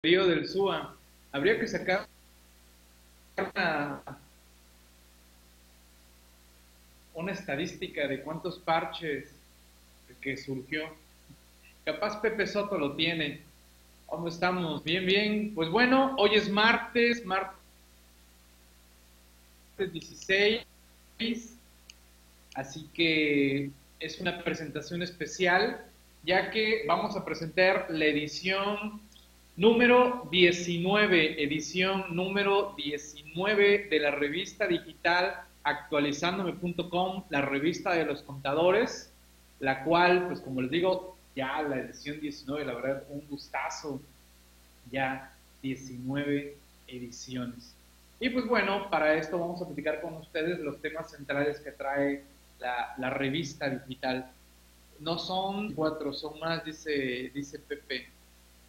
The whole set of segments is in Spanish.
del SUA. Habría que sacar una, una estadística de cuántos parches que surgió. Capaz Pepe Soto lo tiene. ¿Cómo estamos? Bien, bien. Pues bueno, hoy es martes, martes 16. Así que es una presentación especial, ya que vamos a presentar la edición número 19, edición número 19 de la revista digital actualizándome.com, la revista de los contadores, la cual, pues como les digo, ya la edición 19, la verdad, un gustazo, ya 19 ediciones. Y pues bueno, para esto vamos a platicar con ustedes los temas centrales que trae la, la revista digital. No son cuatro, son más, dice, dice Pepe.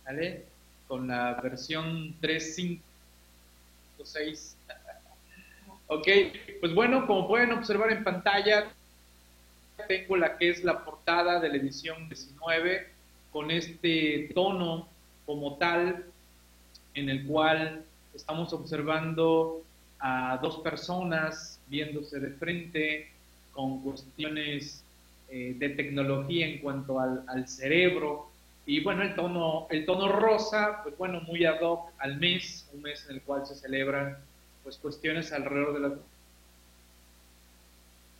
¿Vale? Con la versión 3.5.6. ok, pues bueno, como pueden observar en pantalla, tengo la que es la portada de la edición 19 con este tono como tal en el cual estamos observando a dos personas viéndose de frente con cuestiones eh, de tecnología en cuanto al, al cerebro, y bueno, el tono, el tono rosa, pues bueno, muy ad hoc al mes, un mes en el cual se celebran pues cuestiones alrededor de las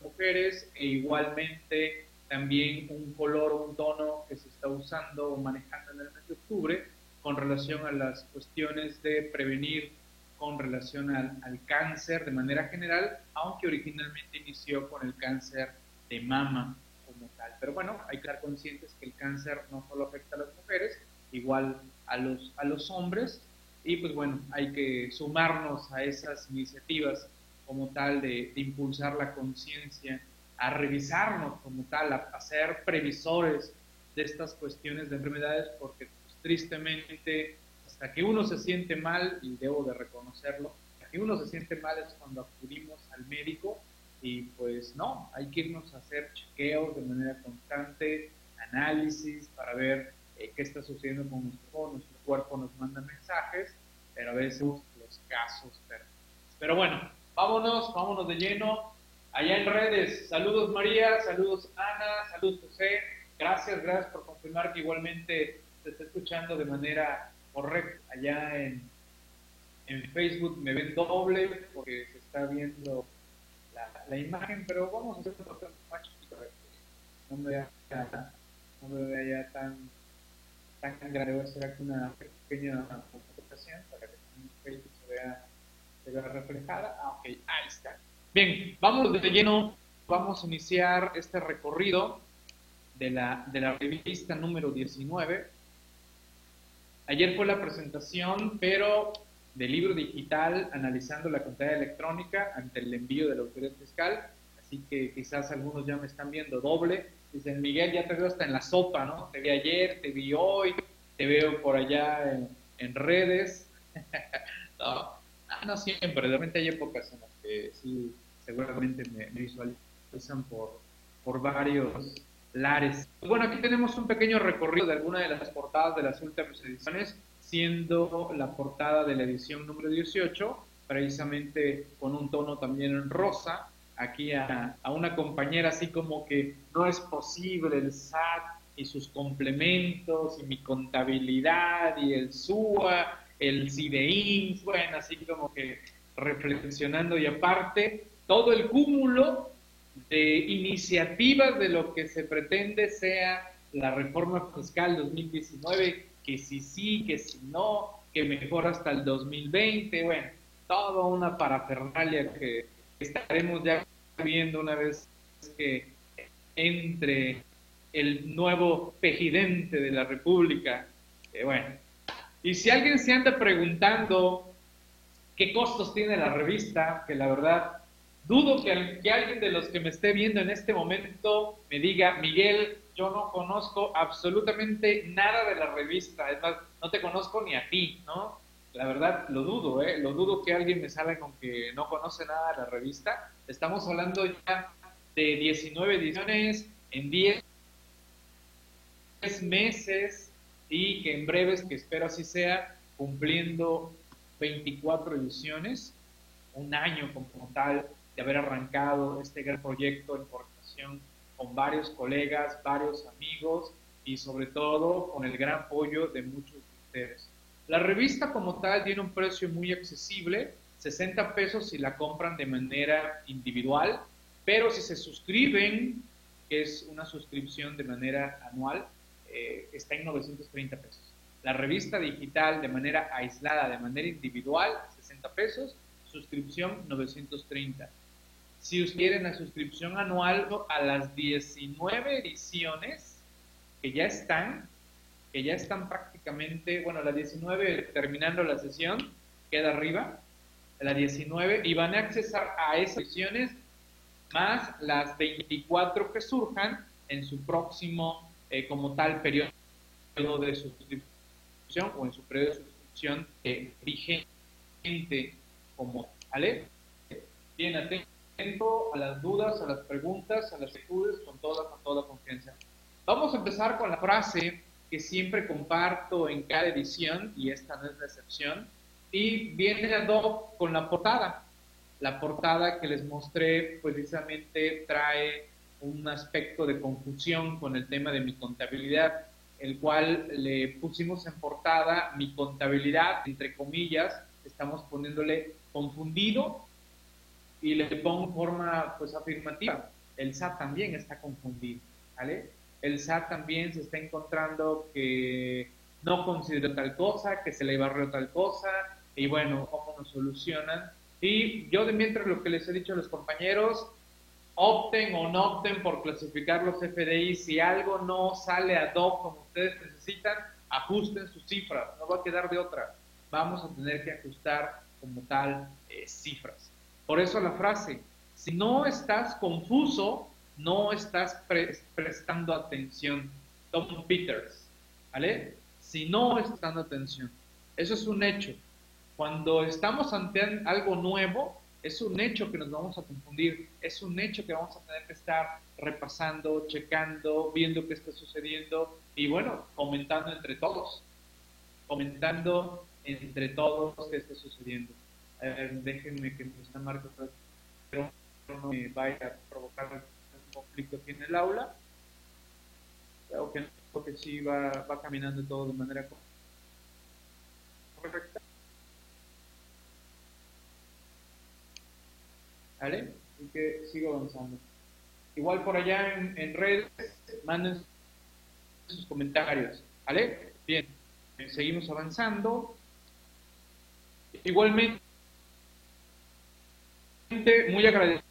mujeres e igualmente también un color un tono que se está usando o manejando en el mes de octubre con relación a las cuestiones de prevenir con relación al, al cáncer de manera general, aunque originalmente inició con el cáncer de mama. Pero bueno, hay que estar conscientes que el cáncer no solo afecta a las mujeres, igual a los, a los hombres, y pues bueno, hay que sumarnos a esas iniciativas como tal de, impulsar la conciencia, a revisarnos como tal, a, ser previsores de estas cuestiones de enfermedades, porque pues, tristemente hasta que uno se siente mal, y debo de reconocerlo, hasta que uno se siente mal es cuando acudimos al médico y pues no, hay que irnos a hacer chequeos de manera constante, análisis para ver eh, qué está sucediendo con nuestro cuerpo. Nuestro cuerpo nos manda mensajes, pero a veces los casos Pero bueno, vámonos, vámonos de lleno. Allá en redes, saludos María, saludos Ana, saludos José. Gracias, gracias por confirmar que igualmente se está escuchando de manera correcta. Allá en, en Facebook me ven doble porque se está viendo la, imagen, pero vamos a hacer un poco más no me vea, ya tan, tan grande, voy a hacer aquí una pequeña presentación para que Facebook se vea, se vea reflejada. Ah, ok, ahí está. Bien, vamos de lleno, vamos a iniciar este recorrido de la, de la revista número 19. Ayer fue la presentación, pero del libro digital analizando la contabilidad electrónica ante el envío de la autoridad fiscal. Así que quizás algunos ya me están viendo doble. Dicen, Miguel, ya te veo hasta en la sopa, ¿no? Te vi ayer, te vi hoy, te veo por allá en, redes. no, no, siempre, de repente hay épocas en las que sí, seguramente me, visualizan por, por varios lares. Bueno, aquí tenemos un pequeño recorrido de alguna de las portadas de las últimas ediciones siendo la portada de la edición número 18, precisamente con un tono también rosa, aquí a, una compañera así como que no es posible el SAT y sus complementos y mi contabilidad y el SUA, el CIDEIN, bueno, así como que reflexionando. Y aparte todo el cúmulo de iniciativas de lo que se pretende sea la reforma fiscal 2019 que si sí, que si no, que mejor hasta el 2020, bueno, toda una parafernalia que estaremos ya viendo una vez que entre el nuevo pejidente de la República. bueno, y si alguien se anda preguntando qué costos tiene la revista, que la verdad dudo que, que alguien de los que me esté viendo en este momento me diga, Miguel, yo no conozco absolutamente nada de la revista, es más, no te conozco ni a ti, ¿no? La verdad, lo dudo, ¿eh? Lo dudo que alguien me salga con que no conoce nada de la revista. Estamos hablando ya de 19 ediciones en 10 meses y que en breves, que espero así sea, cumpliendo 24 ediciones, un año como tal de haber arrancado este gran proyecto de importación con varios colegas, varios amigos y sobre todo con el gran apoyo de muchos de ustedes. La revista como tal tiene un precio muy accesible, 60 pesos si la compran de manera individual, pero si se suscriben, que es una suscripción de manera anual, eh, está en 930 pesos. La revista digital de manera aislada, de manera individual, 60 pesos, suscripción 930. Si quieren la suscripción anual a las 19 ediciones que ya están, que ya están prácticamente, bueno, las 19 terminando la sesión, queda arriba, la 19, y van a accesar a esas ediciones más las 24 que surjan en su próximo, eh, como tal, periodo de suscripción o en su periodo de suscripción eh, vigente como, ¿vale? Bien atento a las dudas, a las preguntas, a las inquietudes con toda, con toda confianza. Vamos a empezar con la frase que siempre comparto en cada edición, y esta no es la excepción, y viene a con la portada. La portada que les mostré precisamente trae un aspecto de confusión con el tema de mi contabilidad, el cual le pusimos en portada mi contabilidad, entre comillas, estamos poniéndole confundido y le pongo forma pues afirmativa. El SAT también está confundido, ¿vale? El SAT también se está encontrando que no consideró tal cosa, que se le barrió tal cosa, y bueno, cómo nos solucionan y yo de mientras lo que les he dicho a los compañeros, opten o no opten por clasificar los FDI. Si algo no sale ad hoc como ustedes necesitan, ajusten sus cifras. No va a quedar de otra. Vamos a tener que ajustar como tal eh, cifras. Por eso la frase, si no estás confuso, no estás prestando atención. Tom Peters, ¿vale? Si no estás dando atención. Eso es un hecho. Cuando estamos ante algo nuevo, es un hecho que nos vamos a confundir, es un hecho que vamos a tener que estar repasando, checando, viendo qué está sucediendo y bueno, comentando entre todos, comentando entre todos qué está sucediendo. A ver, déjenme que me está marcando, pero no me vaya a provocar un conflicto aquí en el aula. Creo que, que sí va, va caminando todo de manera correcta. ¿Vale? Así que sigo avanzando. Igual por allá en, redes, manden sus comentarios. ¿Vale? Bien, seguimos avanzando. Igualmente, muy agradecido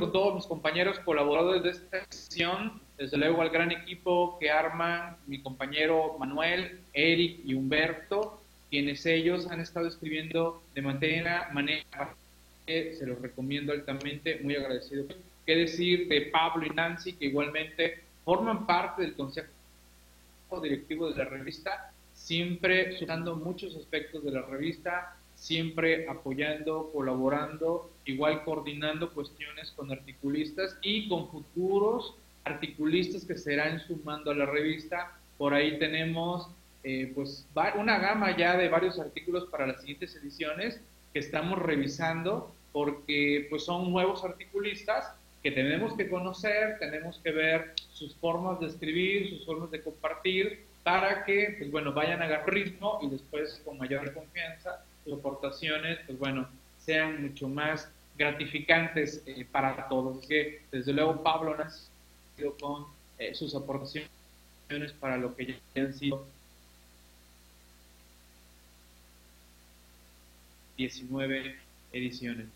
con todos mis compañeros colaboradores de esta sesión, desde luego al gran equipo que arman mi compañero Manuel, Eric y Humberto, quienes ellos han estado escribiendo de manera, manera que se los recomiendo altamente, muy agradecido. ¿Qué decir de Pablo y Nancy, que igualmente forman parte del consejo directivo de la revista, siempre usando muchos aspectos de la revista, siempre apoyando, colaborando, igual coordinando cuestiones con articulistas y con futuros articulistas que serán sumando a la revista. Por ahí tenemos eh, pues una gama ya de varios artículos para las siguientes ediciones que estamos revisando porque pues son nuevos articulistas que tenemos que conocer, tenemos que ver sus formas de escribir, sus formas de compartir para que pues bueno vayan a agarrar ritmo y después con mayor confianza aportaciones pues bueno sean mucho más gratificantes eh, para todos. Que desde luego Pablo ha sido con eh, sus aportaciones para lo que ya han sido 19 ediciones.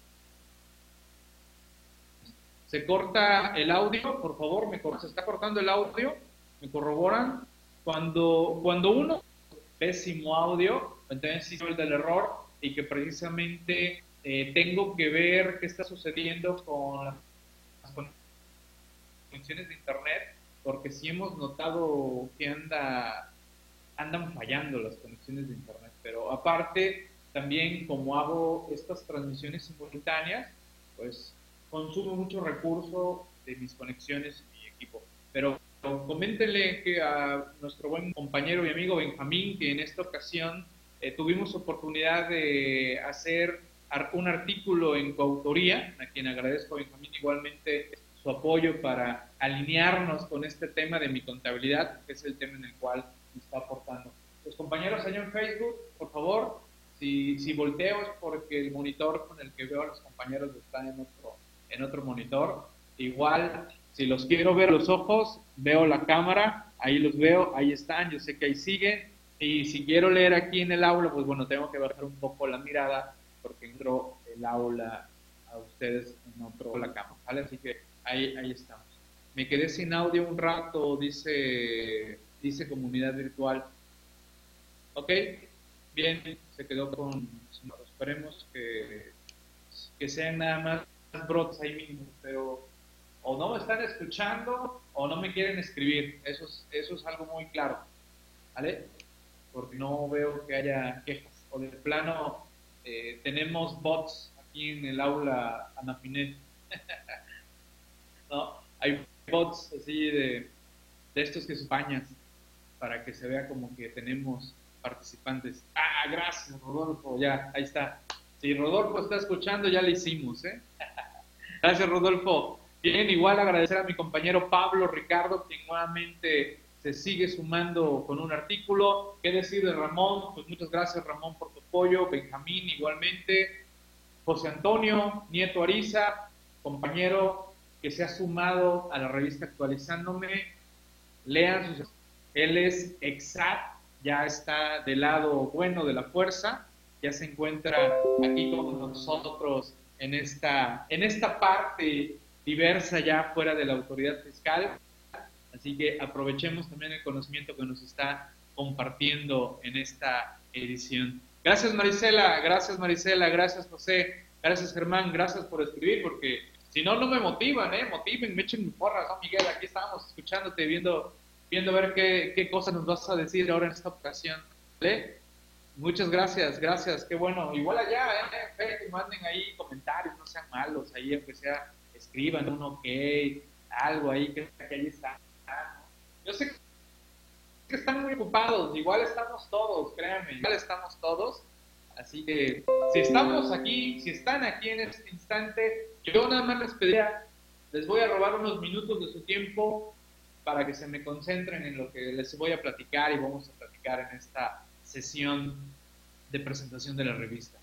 Se corta el audio, por favor, me se está cortando el audio, me corroboran. Cuando, cuando uno pésimo audio, entonces el del error y que precisamente eh, tengo que ver qué está sucediendo con las conexiones de internet, porque sí hemos notado que anda, andan fallando las conexiones de internet. Pero aparte, también como hago estas transmisiones simultáneas, pues consumo mucho recurso de mis conexiones y mi equipo. Pero coméntenle que a nuestro buen compañero y amigo Benjamín, que en esta ocasión eh, tuvimos oportunidad de hacer un artículo en coautoría, a quien agradezco Benjamín igualmente su apoyo para alinearnos con este tema de mi contabilidad, que es el tema en el cual me está aportando. Los compañeros allá en Facebook, por favor, si, si volteo es porque el monitor con el que veo a los compañeros está en otro, en otro monitor. Igual, si los quiero ver los ojos, veo la cámara, ahí los veo, ahí están, yo sé que ahí siguen. Y si quiero leer aquí en el aula, pues bueno, tengo que bajar un poco la mirada porque entró el aula a ustedes en otro la ¿vale? Así que ahí, ahí estamos. Me quedé sin audio un rato, dice, dice comunidad virtual. Ok, bien, se quedó con... Esperemos que, que sean nada más brotes ahí mismo, pero o no me están escuchando o no me quieren escribir. Eso es, eso es algo muy claro. ¿Vale? Porque no veo que haya quejas. O de plano, eh, tenemos bots aquí en el aula Anafinet. ¿No? Hay bots así de, de estos que se bañan para que se vea como que tenemos participantes. Ah, gracias, Rodolfo. Ya, ahí está. Si Rodolfo está escuchando, ya le hicimos, ¿eh? gracias, Rodolfo. Bien, igual agradecer a mi compañero Pablo Ricardo, quien nuevamente se sigue sumando con un artículo. ¿Qué decir de Ramón? Pues muchas gracias, Ramón, por tu apoyo. Benjamín, igualmente. José Antonio, Nieto Ariza, compañero que se ha sumado a la revista Actualizándome. Lean sus. Él es exact ya está del lado bueno de la fuerza, ya se encuentra aquí con nosotros en esta, en esta parte diversa ya fuera de la autoridad fiscal. Así que aprovechemos también el conocimiento que nos está compartiendo en esta edición. Gracias Marisela, gracias Marisela, gracias José, gracias Germán, gracias por escribir, porque si no, no me motivan, ¿eh? Motiven, me echen mi porra, ¿no, Miguel? Aquí estábamos escuchándote, viendo viendo ver qué, qué cosa nos vas a decir ahora en esta ocasión. ¿Vale? Muchas gracias, gracias, qué bueno. Igual allá, ¿eh? manden ahí comentarios, no sean malos, ahí aunque sea, escriban un ok, algo ahí, que, que ahí está. Yo sé que están muy ocupados, igual estamos todos, créanme, igual estamos todos. Así que si estamos aquí, si están aquí en este instante, yo nada más les pediría, les voy a robar unos minutos de su tiempo para que se me concentren en lo que les voy a platicar y vamos a platicar en esta sesión de presentación de la revista.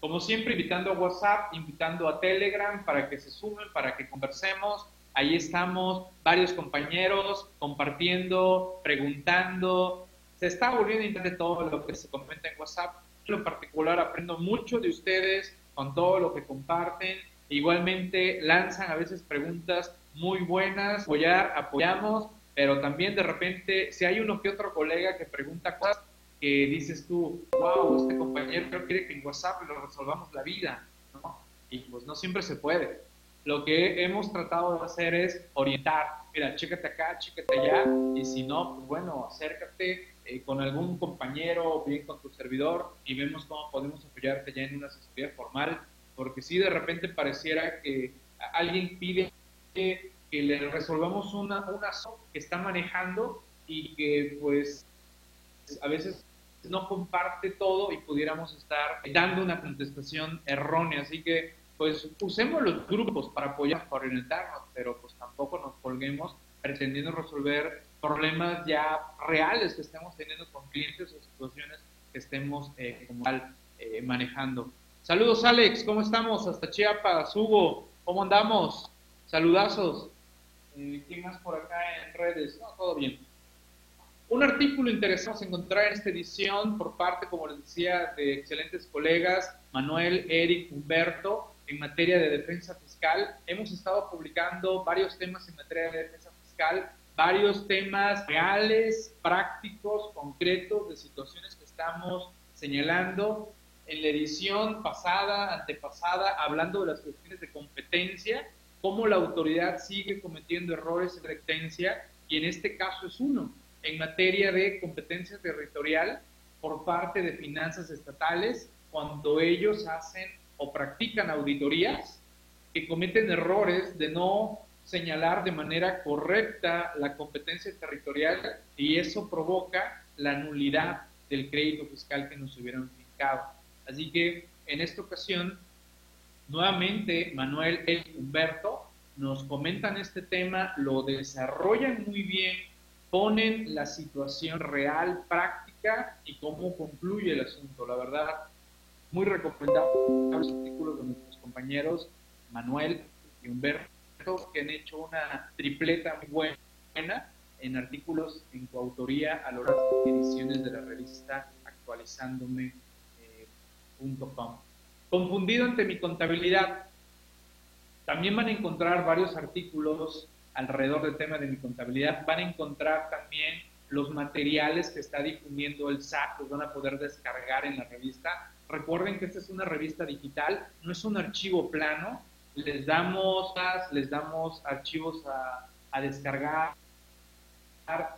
Como siempre, invitando a WhatsApp, invitando a Telegram para que se sumen, para que conversemos. Ahí estamos varios compañeros compartiendo, preguntando. Se está volviendo interesante todo lo que se comenta en WhatsApp. En lo particular, aprendo mucho de ustedes con todo lo que comparten. Igualmente, lanzan a veces preguntas muy buenas, apoyar, apoyamos, pero también de repente, si hay uno que otro colega que pregunta cosas que dices tú, wow, este compañero quiere que en WhatsApp lo resolvamos la vida, ¿no? Y pues no siempre se puede. Lo que hemos tratado de hacer es orientar, mira, chécate acá, chécate allá, y si no, pues bueno, acércate eh, con algún compañero, bien con tu servidor, y vemos cómo podemos apoyarte ya en una asesoría formal, porque si de repente pareciera que alguien pide que, le resolvamos una, una que está manejando y que pues a veces no comparte todo y pudiéramos estar dando una contestación errónea. Así que pues usemos los grupos para apoyar, para orientarnos, pero pues tampoco nos colguemos pretendiendo resolver problemas ya reales que estemos teniendo con clientes o situaciones que estemos eh, como tal eh, manejando. Saludos Alex, ¿cómo estamos? Hasta Chiapas, Hugo, ¿cómo andamos? Saludazos. Eh, ¿Quién más por acá en redes? No, todo bien. Un artículo interesante encontrar en esta edición por parte, como les decía, de excelentes colegas, Manuel, Eric, Humberto, en materia de defensa fiscal. Hemos estado publicando varios temas en materia de defensa fiscal, varios temas reales, prácticos, concretos, de situaciones que estamos señalando. En la edición pasada, antepasada, hablando de las cuestiones de competencia, cómo la autoridad sigue cometiendo errores de competencia y en este caso es uno, en materia de competencia territorial por parte de finanzas estatales, cuando ellos hacen o practican auditorías que cometen errores de no señalar de manera correcta la competencia territorial y eso provoca la nulidad del crédito fiscal que nos hubieran fijado. Así que en esta ocasión, nuevamente Manuel y Humberto nos comentan este tema, lo desarrollan muy bien, ponen la situación real, práctica y cómo concluye el asunto. La verdad, muy recomendable los artículos de nuestros compañeros Manuel y Humberto, que han hecho una tripleta muy buena en artículos en coautoría a de ediciones de la revista actualizándome.com. Eh, Confundido ante mi contabilidad. También van a encontrar varios artículos alrededor del tema de mi contabilidad. Van a encontrar también los materiales que está difundiendo el SAT, los van a poder descargar en la revista. Recuerden que esta es una revista digital, no es un archivo plano. Les damos, les damos archivos a, a descargar,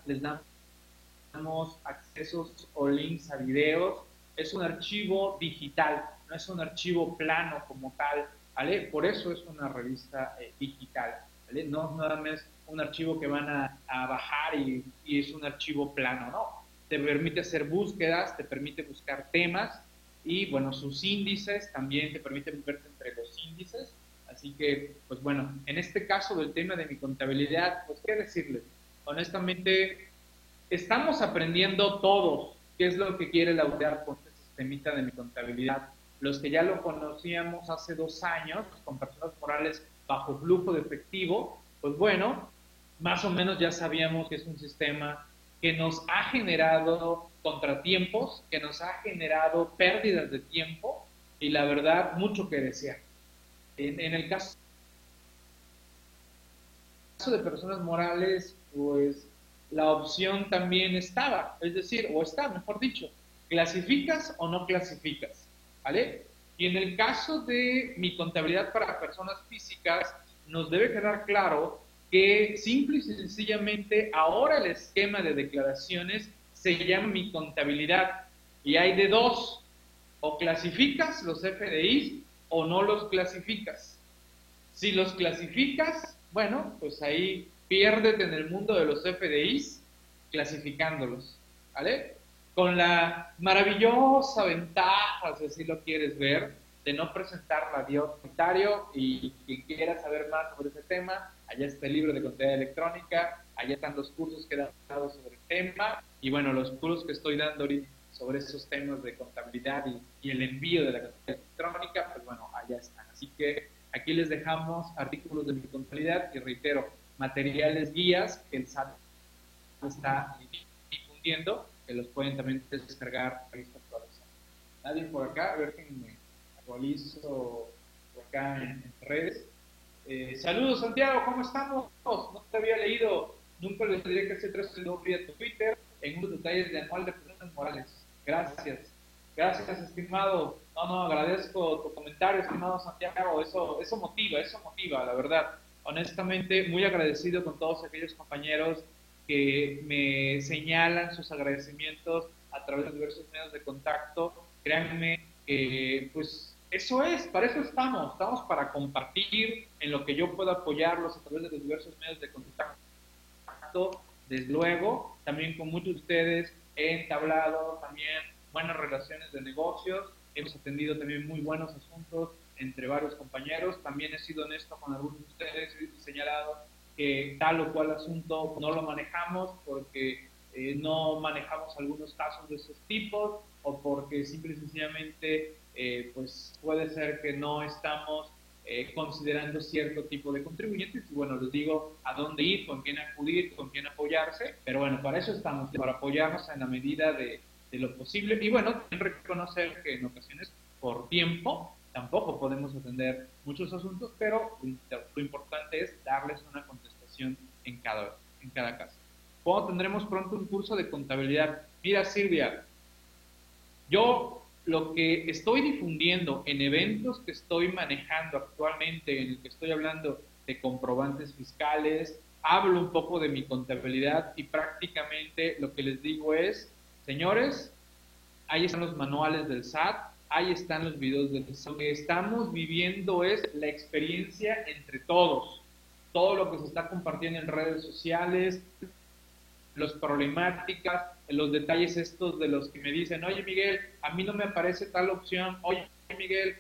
les damos accesos o links a videos. Es un archivo digital, no es un archivo plano como tal, ¿vale? Por eso es una revista eh, digital, ¿vale? No es nada más un archivo que van a, bajar y, y, es un archivo plano, ¿no? Te permite hacer búsquedas, te permite buscar temas y, bueno, sus índices también te permiten verte entre los índices. Así que, pues bueno, en este caso del tema de mi contabilidad, pues qué decirles. Honestamente, estamos aprendiendo todos qué es lo que quiere laurear con este sistemita de mi contabilidad los que ya lo conocíamos hace dos años, con personas morales bajo flujo de efectivo, pues bueno, más o menos ya sabíamos que es un sistema que nos ha generado contratiempos, que nos ha generado pérdidas de tiempo y la verdad mucho que desear. En, en el caso de personas morales, pues la opción también estaba, es decir, o está, mejor dicho, clasificas o no clasificas. ¿vale? Y en el caso de mi contabilidad para personas físicas, nos debe quedar claro que simple y sencillamente ahora el esquema de declaraciones se llama mi contabilidad y hay de dos, o clasificas los FDIs o no los clasificas. Si los clasificas, bueno, pues ahí piérdete en el mundo de los FDIs clasificándolos, ¿vale? con la maravillosa ventaja, si así lo quieres ver, de no presentar la vía y quien quiera saber más sobre ese tema, allá está el libro de contabilidad electrónica, allá están los cursos que he dado sobre el tema y bueno, los cursos que estoy dando ahorita sobre esos temas de contabilidad y, el envío de la contabilidad electrónica, pues bueno, allá están. Así que aquí les dejamos artículos de mi contabilidad y reitero, materiales guías que el SAT está difundiendo que los pueden también descargar. Nadie por acá, a ver que me actualizo por acá en, redes. Eh, saludos Santiago, ¿cómo estamos? No te había leído, nunca les diré que se el vía Twitter en unos detalles de anual de personas morales. Gracias. Gracias, estimado. No, no, agradezco tu comentario, estimado Santiago. Eso, eso motiva, eso motiva, la verdad. Honestamente, muy agradecido con todos aquellos compañeros que me señalan sus agradecimientos a través de diversos medios de contacto. Créanme que, pues, eso es, para eso estamos. Estamos para compartir en lo que yo pueda apoyarlos a través de los diversos medios de contacto. Desde luego, también con muchos de ustedes he entablado también buenas relaciones de negocios. Hemos atendido también muy buenos asuntos entre varios compañeros. También he sido honesto con algunos de ustedes y señalado que tal o cual asunto no lo manejamos porque eh, no manejamos algunos casos de esos tipos o porque simple y sencillamente eh, pues puede ser que no estamos eh, considerando cierto tipo de contribuyentes y bueno, les digo a dónde ir, con quién acudir, con quién apoyarse, pero bueno, para eso estamos, para apoyarnos en la medida de, lo posible y bueno, reconocer que en ocasiones por tiempo tampoco podemos atender muchos asuntos, pero lo importante es darles una contestación en cada, en cada caso. ¿Cuándo tendremos pronto un curso de contabilidad? Mira, Silvia, yo lo que estoy difundiendo en eventos que estoy manejando actualmente, en el que estoy hablando de comprobantes fiscales, hablo un poco de mi contabilidad y prácticamente lo que les digo es, señores, ahí están los manuales del SAT, ahí están los videos de Lo que estamos viviendo es la experiencia entre todos. todo lo que se está compartiendo en redes sociales, las problemáticas, los detalles estos de los que me dicen, oye Miguel, a mí no me aparece tal opción, oye Miguel,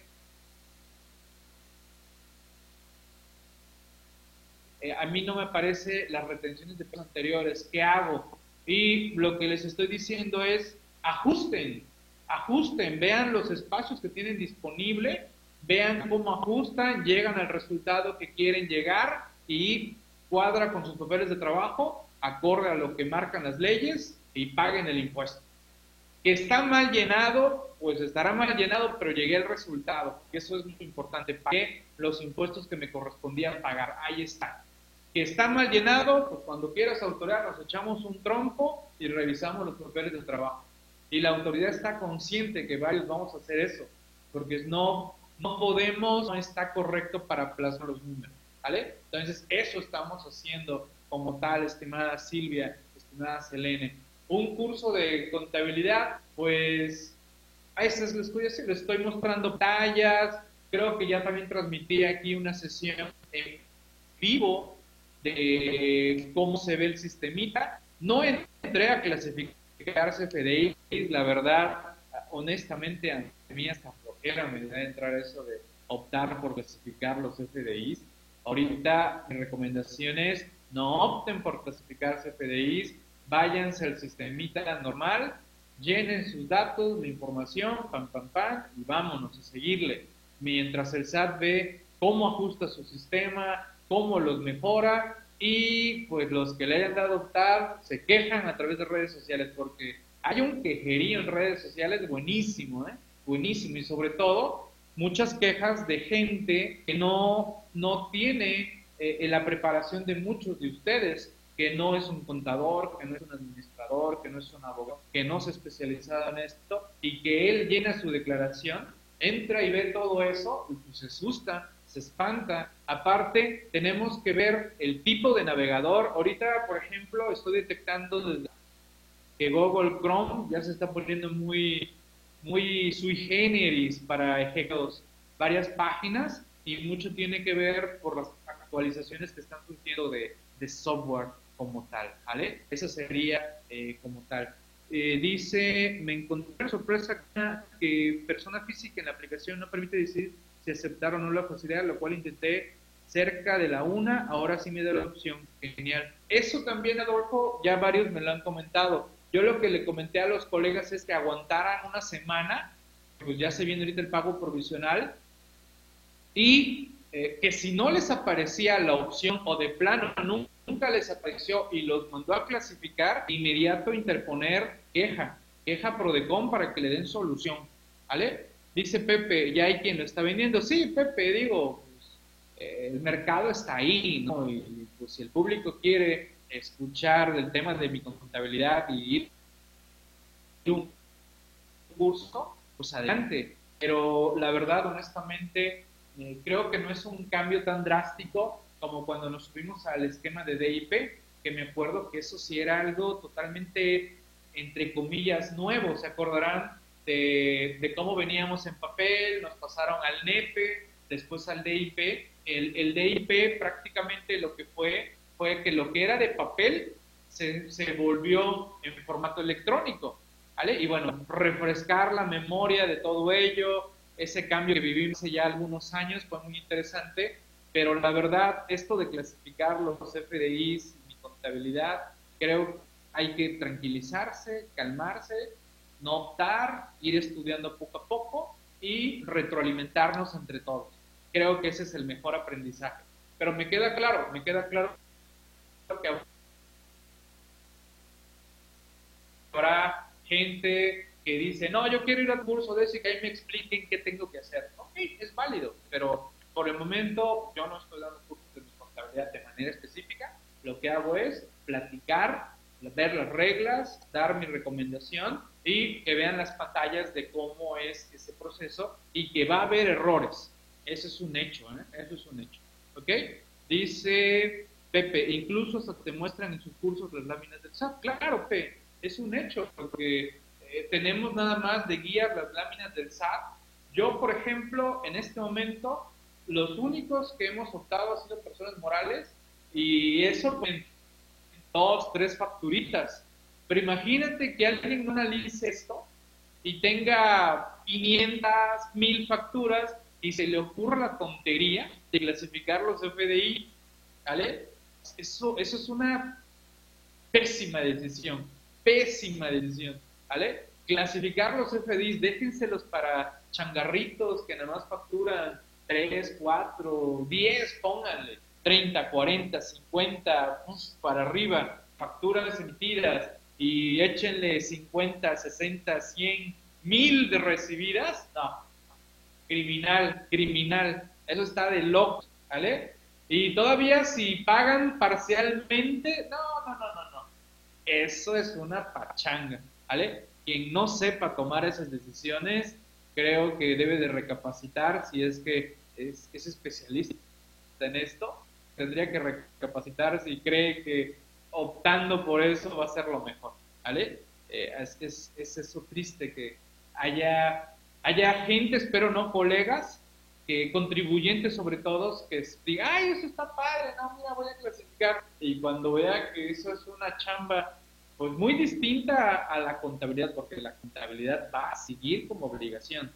eh, a mí no me aparece las retenciones de pesos anteriores, ¿qué hago? Y lo que les estoy diciendo es, ajusten, ajusten, vean los espacios que tienen disponible, vean cómo ajustan, llegan al resultado que quieren llegar y cuadra con sus papeles de trabajo, acorde a lo que marcan las leyes y paguen el impuesto. Que está mal llenado, pues estará mal llenado, pero llegué al resultado, eso es muy importante. Pagué los impuestos que me correspondían pagar, ahí está. Que está mal llenado, pues cuando quieras autoridad nos echamos un tronco y revisamos los papeles de trabajo. Y la autoridad está consciente que varios vamos a hacer eso, porque no, no podemos, no está correcto para plasmar los números. ¿Vale? Entonces, eso estamos haciendo como tal, estimada Silvia, estimada Selene. Un curso de contabilidad, pues, a esas les estoy, les estoy mostrando tallas, creo que ya también transmití aquí una sesión en vivo de cómo se ve el sistemita. No entré a clasificar CFDI, la verdad, honestamente, a mí hasta flojera me da entrar eso de optar por clasificar los FDIs Ahorita mi recomendación es no opten por clasificar CFDIs, váyanse al sistemita normal, llenen sus datos, la información, pam, pam, pam, y vámonos a seguirle. Mientras el SAT ve cómo ajusta su sistema, cómo los mejora, y pues los que le hayan dado optar se quejan a través de redes sociales, porque hay un quejerío en redes sociales buenísimo, ¿eh? buenísimo, y sobre todo muchas quejas de gente que no, no tiene eh, la preparación de muchos de ustedes, que no es un contador, que no es un administrador, que no es un abogado, que no se ha especializado en esto y que él llena su declaración, entra y ve todo eso y pues se asusta, se espanta. Aparte, tenemos que ver el tipo de navegador. Ahorita, por ejemplo, estoy detectando que Google Chrome ya se está poniendo muy muy sui generis para ejecutar varias páginas y mucho tiene que ver por las actualizaciones que están surgiendo de software como tal, ¿vale? Esa sería eh, como tal. Eh, dice, me encontré sorpresa que persona física en la aplicación no permite decir si aceptar o no la facilidad, lo cual intenté cerca de la una, ahora sí me da la opción. Genial. Eso también, Adolfo, ya varios me lo han comentado. Yo lo que le comenté a los colegas es que aguantaran una semana, pues ya se viene ahorita el pago provisional, y eh, que si no les aparecía la opción o de plano nunca les apareció y los mandó a clasificar, inmediato interponer queja, queja Prodecon para que le den solución, ¿vale? Dice Pepe, ya hay quien lo está vendiendo. Sí, Pepe, digo, pues, eh, el mercado está ahí, ¿no? Y pues si el público quiere escuchar del tema de mi contabilidad y ir un curso, pues adelante. Pero la verdad, honestamente, eh, creo que no es un cambio tan drástico como cuando nos subimos al esquema de DIP, que me acuerdo que eso sí era algo totalmente, entre comillas, nuevo. ¿Se acordarán de, cómo veníamos en papel? Nos pasaron al NEPE, después al DIP. El, el DIP prácticamente lo que fue fue que lo que era de papel se, se volvió en formato electrónico. ¿vale? Y bueno, refrescar la memoria de todo ello, ese cambio que vivimos hace ya algunos años fue muy interesante, pero la verdad, esto de clasificar los FDIs y contabilidad, creo que hay que tranquilizarse, calmarse, no optar, ir estudiando poco a poco y retroalimentarnos entre todos. Creo que ese es el mejor aprendizaje. Pero me queda claro, me queda claro que habrá gente que dice, no, yo quiero ir al curso de ese que ahí me expliquen qué tengo que hacer. Ok, es válido, pero por el momento yo no estoy dando cursos de responsabilidad de manera específica. Lo que hago es platicar, ver las reglas, dar mi recomendación y que vean las pantallas de cómo es ese proceso y que va a haber errores. Eso es un hecho, ¿eh? Eso es un hecho. ¿Ok? Dice Pepe, incluso hasta te muestran en sus cursos las láminas del SAT. Claro, Pepe, es un hecho, porque eh, tenemos nada más de guías las láminas del SAT. Yo, por ejemplo, en este momento, los únicos que hemos optado han sido personas morales Y eso pues, dos, tres facturitas. Pero imagínate que alguien no analice esto y tenga 500, 1000 facturas y se le ocurra la tontería de clasificar los FDI, ¿vale? Eso, eso es una pésima decisión, pésima decisión, ¿vale? Clasificar los FDIs, déjenselos para changarritos que nada más facturan 3, 4, 10, pónganle, 30, 40, 50, para arriba, facturas emitidas y échenle 50, 60, 100, mil de recibidas, no, criminal, criminal, eso está de loco, ¿vale? Y todavía si pagan parcialmente, no, no, no, eso es una pachanga, ¿vale? Quien no sepa tomar esas decisiones, creo que debe de recapacitar si es que es, es especialista en esto, tendría que recapacitar si cree que optando por eso va a ser lo mejor, ¿vale? Eh, es, es, es, eso triste que haya, haya gente, espero no colegas, que contribuyentes sobre todo, que digan, ay, eso está padre, no, mira, voy a clasificar. Y cuando vea que eso es una chamba, pues muy distinta a la contabilidad, porque la contabilidad va a seguir como obligación.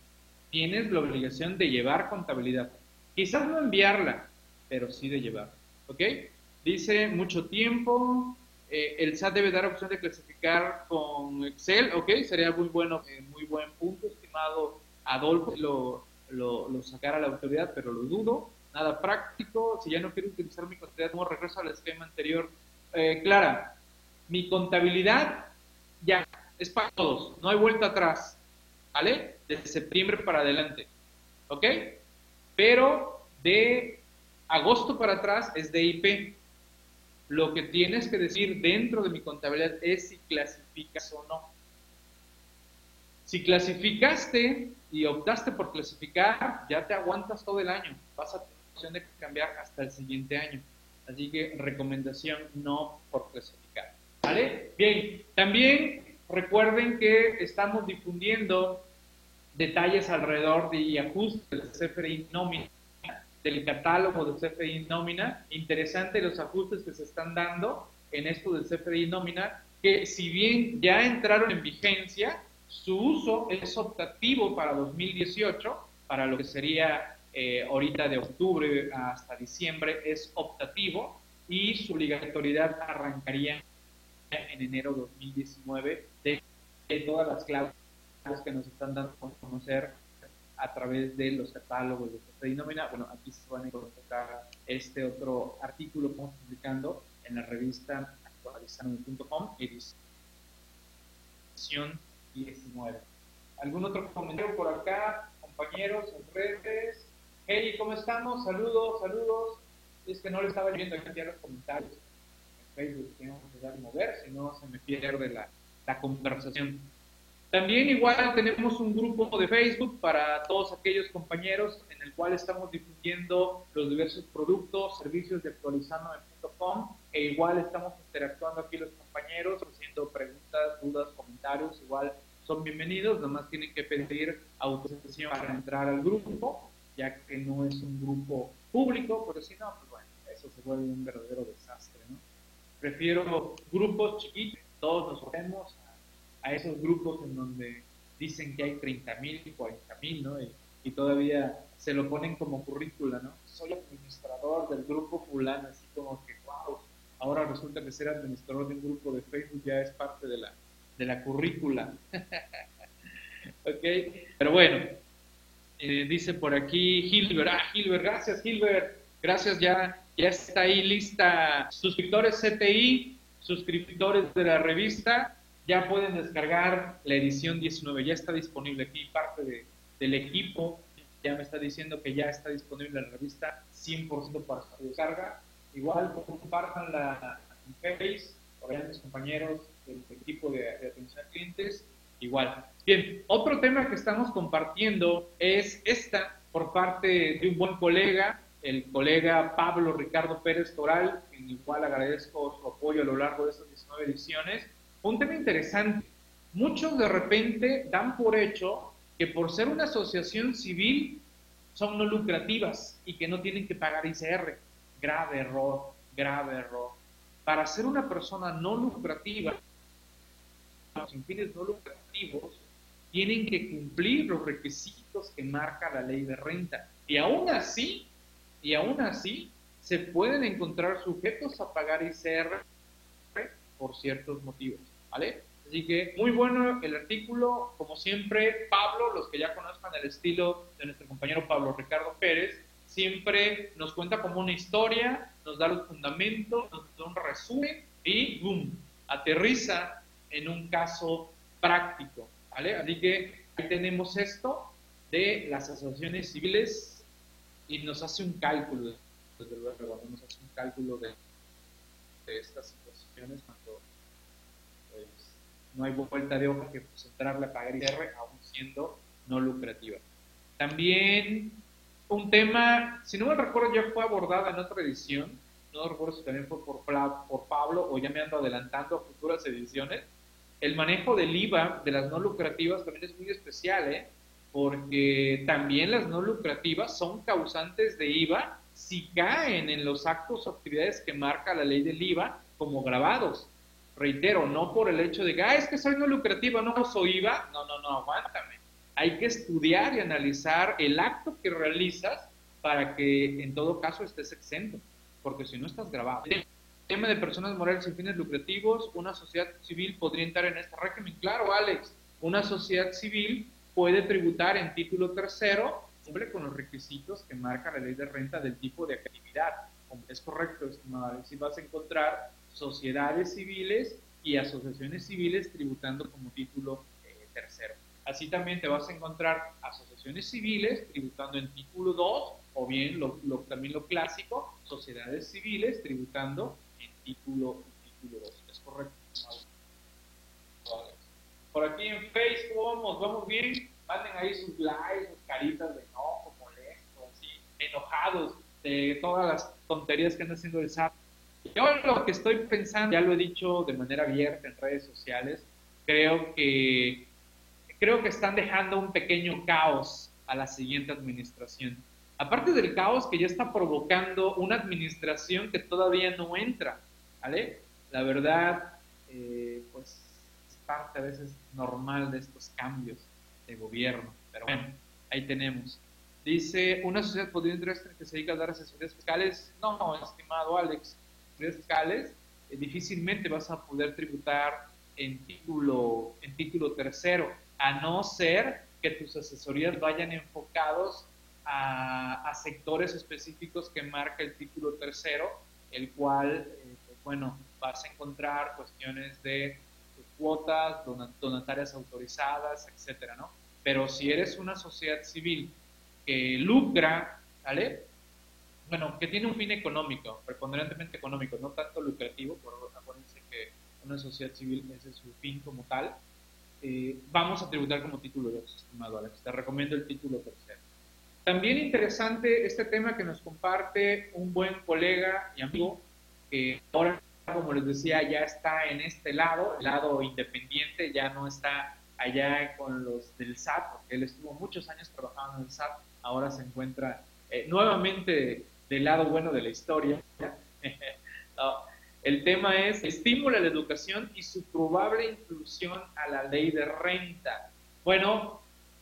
Tienes la obligación de llevar contabilidad. Quizás no enviarla, pero sí de llevar. ¿Ok? Dice mucho tiempo. Eh, el SAT debe dar opción de clasificar con Excel. ¿Ok? Sería muy bueno, eh, muy buen punto, estimado Adolfo. Lo, lo, lo sacara la autoridad, pero lo dudo. Nada práctico. Si ya no quiero utilizar mi contabilidad, como regreso al esquema anterior. Eh, Clara, mi contabilidad ya es para todos. No hay vuelta atrás. ¿Vale? De septiembre para adelante. ¿Ok? Pero de agosto para atrás es de IP. Lo que tienes que decir dentro de mi contabilidad es si clasificas o no. Si clasificaste y optaste por clasificar, ya te aguantas todo el año. Vas a tener opción de cambiar hasta el siguiente año. Así que recomendación no por clasificar. ¿Vale? Bien, también recuerden que estamos difundiendo detalles alrededor de ajustes del CFRI nómina del catálogo de CFDI nómina. Interesante los ajustes que se están dando en esto del CFDI nómina, que si bien ya entraron en vigencia, su uso es optativo para 2018, para lo que sería eh, ahorita de octubre hasta diciembre es optativo y su obligatoriedad arrancaría en enero 2019 de, de todas las claves que nos están dando a conocer a través de los catálogos de CFDI nómina. Bueno, aquí se van a encontrar este otro artículo que estamos publicando en la revista actualizando.com, edición 19. ¿Algún otro comentario por acá, compañeros, en redes? Hey, ¿cómo estamos? Saludos, saludos. Es que no le estaba viendo aquí los comentarios en Facebook, tengo que dar mover, si no se me pierde la, la conversación. También igual tenemos un grupo de Facebook para todos aquellos compañeros en el cual estamos difundiendo los diversos productos, servicios de actualizando.com e igual estamos interactuando aquí los compañeros, haciendo preguntas, dudas, comentarios, igual son bienvenidos, nada más tienen que pedir autorización para entrar al grupo, ya que no es un grupo público, porque si no, pues bueno, eso se vuelve un verdadero desastre, ¿no? Prefiero grupos chiquitos, todos nos vemos a esos grupos en donde dicen que hay 30 mil y 40 mil, ¿no? Y, todavía se lo ponen como currícula, ¿no? Soy administrador del grupo fulano, así como que, wow, ahora resulta que ser administrador de un grupo de Facebook ya es parte de la, de la currícula. ok, pero bueno, eh, dice por aquí Hilbert, ah, Hilbert, gracias Hilbert, gracias, ya, ya está ahí lista. Suscriptores CTI, suscriptores de la revista, ya pueden descargar la edición 19, ya está disponible aquí, parte del equipo ya me está diciendo que ya está disponible la revista 100% para su descarga. Igual compartan la Face, por mis compañeros del equipo de, de atención a clientes, igual. Bien, otro tema que estamos compartiendo es esta por parte de un buen colega, el colega Pablo Ricardo Pérez Toral, en el cual agradezco su apoyo a lo largo de estas 19 ediciones un tema interesante. Muchos de repente dan por hecho que por ser una asociación civil son no lucrativas y que no tienen que pagar ICR. Grave error. grave error. Para ser una persona no lucrativa, sin fines no lucrativos, tienen que cumplir los requisitos que marca la ley de renta. Y aún así, y aún así, se pueden encontrar sujetos a pagar ICR por ciertos motivos, ¿vale? Así que muy bueno el artículo, como siempre, Pablo, los que ya conozcan el estilo de nuestro compañero Pablo Ricardo Pérez, siempre nos cuenta como una historia, nos da los fundamentos, nos da un resumen y ¡boom! aterriza en un caso práctico, ¿vale? Así que ahí tenemos esto de las asociaciones civiles y nos hace un cálculo, desde luego, nos hace un cálculo de, estas situaciones no hay vuelta de hoja que pues, entrarle a pagar IR aún siendo no lucrativa. También un tema, si no me recuerdo, ya fue abordada en otra edición, no recuerdo si también fue por, por Pablo o ya me ando adelantando a futuras ediciones, el manejo del IVA de las no lucrativas también es muy especial, ¿eh? porque también las no lucrativas son causantes de IVA si caen en los actos o actividades que marca la ley del IVA como grabados. Reitero, no por el hecho de que, ah, es que soy no lucrativa, no soy IVA. No, no, no, aguántame. Hay que estudiar y analizar el acto que realizas para que en todo caso estés exento, porque si no estás grabado. El tema de personas morales sin fines lucrativos, una sociedad civil podría entrar en este régimen. Claro, Alex, una sociedad civil puede tributar en título tercero, cumple con los requisitos que marca la ley de renta del tipo de actividad. Es correcto, estimado Alex, si vas a encontrar sociedades civiles y asociaciones civiles tributando como título eh, tercero. Así también te vas a encontrar asociaciones civiles tributando en título 2 o bien lo, también lo clásico, sociedades civiles tributando en título, título 2. ¿Es correcto? Por aquí en Facebook vamos, vamos bien. Manden ahí sus likes, sus caritas de enojo, molestos, así, enojados de todas las tonterías que anda haciendo el SAT. Yo lo que estoy pensando, ya lo he dicho de manera abierta en redes sociales, creo que creo que están dejando un pequeño caos a la siguiente administración. Aparte del caos que ya está provocando una administración que todavía no entra, ¿vale? La verdad, eh, pues es parte a veces normal de estos cambios de gobierno, pero bueno, ahí tenemos. Dice, ¿una sociedad podría entrar que se dedica a dar asesorías fiscales? No, estimado Alex, fiscales, eh, difícilmente vas a poder tributar en título, en título tercero, a no ser que tus asesorías vayan enfocados a, sectores específicos que marca el título tercero, el cual, eh, pues, bueno, vas a encontrar cuestiones de cuotas, donatarias autorizadas, etcétera, ¿no? Pero si eres una sociedad civil que lucra, ¿vale? Bueno, que tiene un fin económico, preponderantemente económico, no tanto lucrativo, por acuérdense que una sociedad civil ese es su fin como tal, eh, vamos a tributar como título 2, estimado Alex. Te recomiendo el título tercero. También interesante este tema que nos comparte un buen colega y amigo, que ahora, como les decía, ya está en este lado, el lado independiente, ya no está allá con los del SAT, porque él estuvo muchos años trabajando en el SAT, ahora se encuentra eh, nuevamente del lado bueno de la historia. El tema es estímula la educación y su probable inclusión a la ley de renta. Bueno,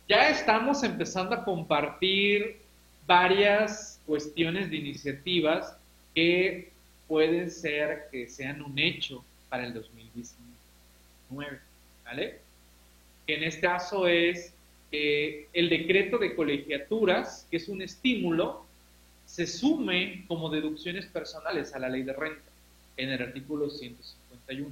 ya estamos empezando a compartir varias cuestiones de iniciativas que pueden ser que sean un hecho para el 2019, ¿vale? En este caso es el decreto de colegiaturas, que es un estímulo se sume como deducciones personales a la ley de renta en el artículo 151.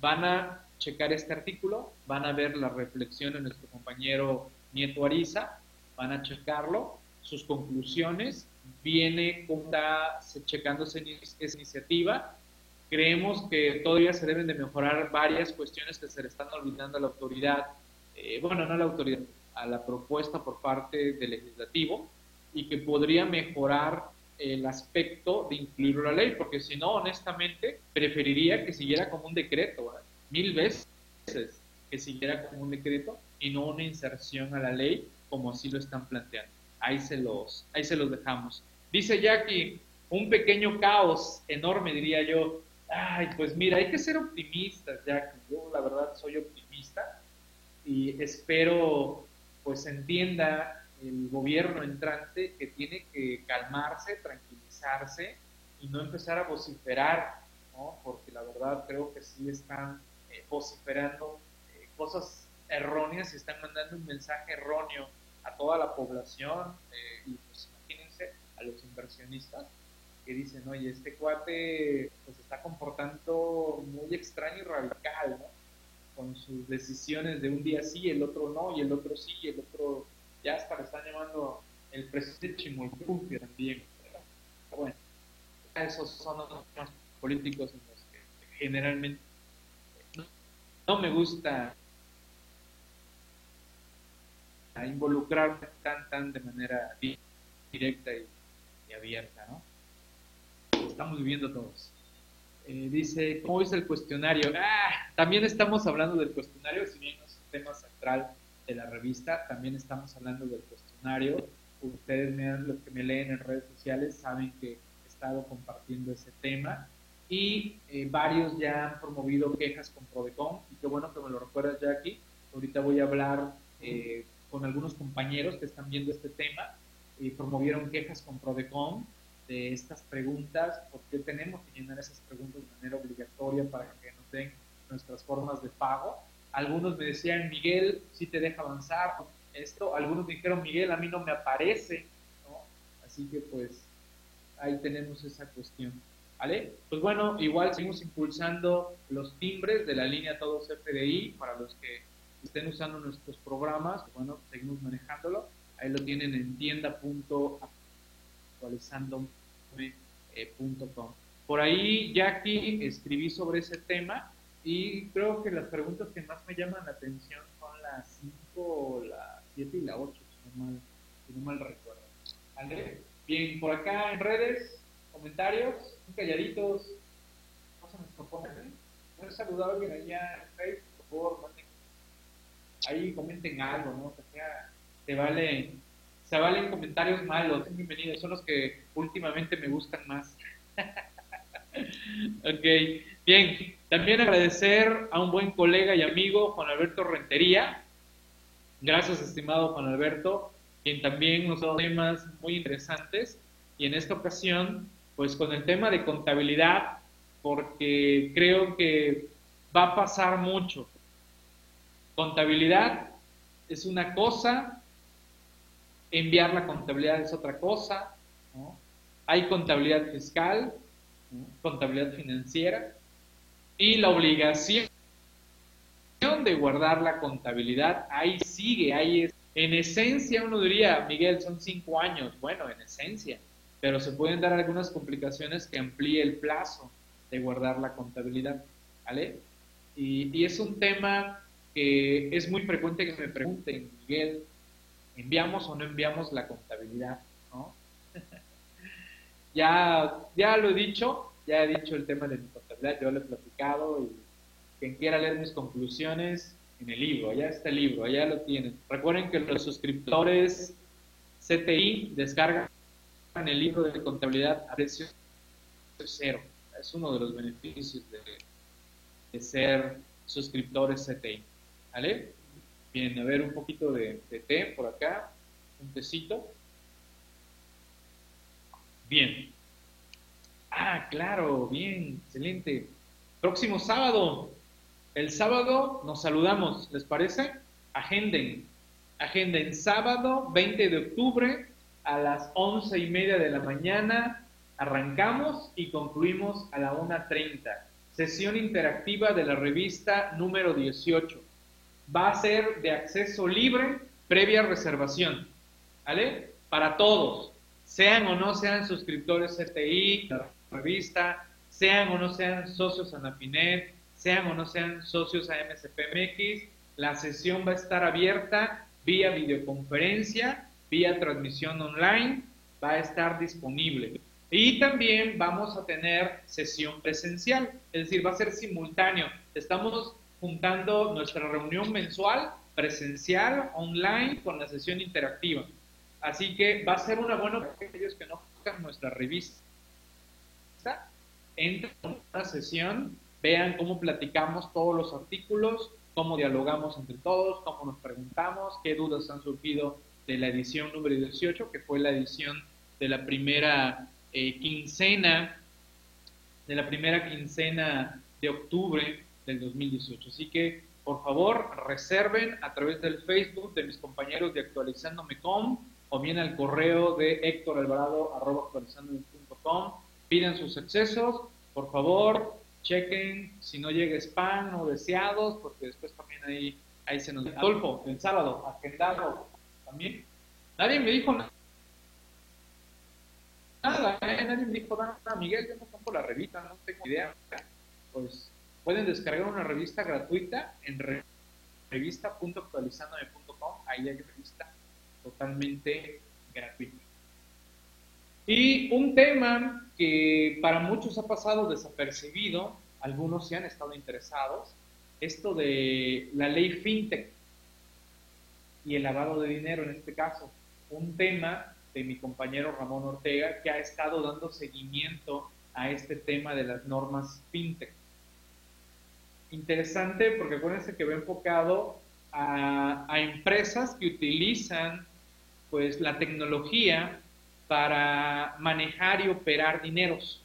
Van a checar este artículo, van a ver la reflexión de nuestro compañero Nieto Ariza, van a checarlo, sus conclusiones, viene con checándose esa iniciativa. Creemos que todavía se deben de mejorar varias cuestiones que se le están olvidando a la autoridad, eh, bueno, no a la autoridad, a la propuesta por parte del legislativo y que podría mejorar el aspecto de incluirlo en la ley, porque si no, honestamente, preferiría que siguiera como un decreto, mil veces que siguiera como un decreto y no una inserción a la ley como así lo están planteando. Ahí se los, ahí se los dejamos. Dice Jackie, un pequeño caos enorme, diría yo. Ay, pues mira, hay que ser optimistas, que yo la verdad soy optimista y espero pues entienda el gobierno entrante que tiene que calmarse, tranquilizarse y no empezar a vociferar, ¿no? porque la verdad creo que sí están eh, vociferando eh, cosas erróneas y están mandando un mensaje erróneo a toda la población eh, y pues imagínense a los inversionistas que dicen, oye, este cuate pues está comportando muy extraño y radical, ¿no? Con sus decisiones de un día sí, el otro no, y el otro sí, y el otro ya hasta le están llamando el presidente Chimoltrufia también. bueno, esos son los temas políticos en los que generalmente no, me gusta involucrarme tan, tan de manera directa y, abierta, ¿no? Estamos viviendo todos. Eh, dice, ¿cómo es el cuestionario? Ah, también estamos hablando del cuestionario, si bien es un tema central de la revista, también estamos hablando del cuestionario. Ustedes, me, los que me leen en redes sociales, saben que he estado compartiendo ese tema y eh, varios ya han promovido quejas con Prodecon y qué bueno que me lo recuerdas, Jackie. Ahorita voy a hablar eh, con algunos compañeros que están viendo este tema y promovieron quejas con Prodecon de estas preguntas, porque tenemos que llenar esas preguntas de manera obligatoria para que nos den nuestras formas de pago algunos me decían, Miguel, si te deja avanzar esto. Algunos me dijeron, Miguel, a mí no me aparece. ¿no? Así que pues ahí tenemos esa cuestión. ¿Vale? Pues bueno, igual seguimos impulsando los timbres de la línea Todos FDI para los que estén usando nuestros programas. Bueno, seguimos manejándolo. Ahí lo tienen en tienda.actualizandome.com. Por ahí, Jackie, escribí sobre ese tema y creo que las preguntas que más me llaman la atención son las 5, la 7 y la 8, si no mal, si no mal recuerdo. ¿Vale? Bien, por acá en redes, comentarios, calladitos, no se me proponen. ¿No he saludado a alguien allá en Facebook? Por favor, ahí comenten algo, ¿no? Sea, se vale, se valen comentarios malos, bienvenidos, son los que últimamente me gustan más. ok, bien, también agradecer a un buen colega y amigo, Juan Alberto Rentería. Gracias, estimado Juan Alberto, quien también nos dado temas muy interesantes. Y en esta ocasión, pues con el tema de contabilidad, porque creo que va a pasar mucho. Contabilidad es una cosa, enviar la contabilidad es otra cosa. Hay contabilidad fiscal, contabilidad financiera, y la obligación de guardar la contabilidad, ahí sigue, ahí es. En esencia uno diría, Miguel, son cinco años, bueno, en esencia, pero se pueden dar algunas complicaciones que amplíe el plazo de guardar la contabilidad, ¿vale? Y, y es un tema que es muy frecuente que me pregunten, Miguel, ¿enviamos o no enviamos la contabilidad? ¿no? ya, ya lo he dicho, ya he dicho el tema de yo lo he platicado y quien quiera leer mis conclusiones, en el libro, allá está el libro, allá lo tienen. Recuerden que los suscriptores CTI descargan el libro de contabilidad a precio cero. Es uno de los beneficios de, ser suscriptores CTI. ¿Vale? Bien, a ver un poquito de, de té por acá, un tecito. Bien, Ah, claro, bien, excelente. Próximo sábado. El sábado nos saludamos, ¿les parece? Agenden. Agenden sábado 20 de octubre a las once y media de la mañana. Arrancamos y concluimos a la 1.30. Sesión interactiva de la revista número 18. Va a ser de acceso libre previa reservación. ¿Vale? Para todos, sean o no sean suscriptores CTI, revista, sean o no sean socios a Nafinet, sean o no sean socios a MSPMX, la sesión va a estar abierta vía videoconferencia, vía transmisión online, va a estar disponible. Y también vamos a tener sesión presencial, es decir, va a ser simultáneo. Estamos juntando nuestra reunión mensual presencial, online, con la sesión interactiva. Así que va a ser una buena para aquellos que no buscan nuestra revista entren a una sesión, vean cómo platicamos todos los artículos, cómo dialogamos entre todos, cómo nos preguntamos, qué dudas han surgido de la edición número 18, que fue la edición de la primera eh, quincena, de la primera quincena de octubre del 2018. Así que, por favor, reserven a través del Facebook de mis compañeros de actualizándome.com o bien al correo de Héctor Alvarado actualizandome.com. Pidan sus accesos, por favor, chequen si no llega spam o deseados, porque después también ahí, ahí se nos... Adolfo, el sábado, agendado también. Nadie me dijo nada. Nada, ¿eh? nadie me dijo nada. Miguel, yo no compro la revista, no tengo idea. Pues pueden descargar una revista gratuita en revista.actualizandome.com. Ahí hay revista totalmente gratuita. Y un tema que para muchos ha pasado desapercibido, algunos se han estado interesados, esto de la ley FinTech y el lavado de dinero en este caso. Un tema de mi compañero Ramón Ortega que ha estado dando seguimiento a este tema de las normas FinTech. Interesante porque acuérdense que va enfocado a, a empresas que utilizan pues la tecnología para manejar y operar dineros,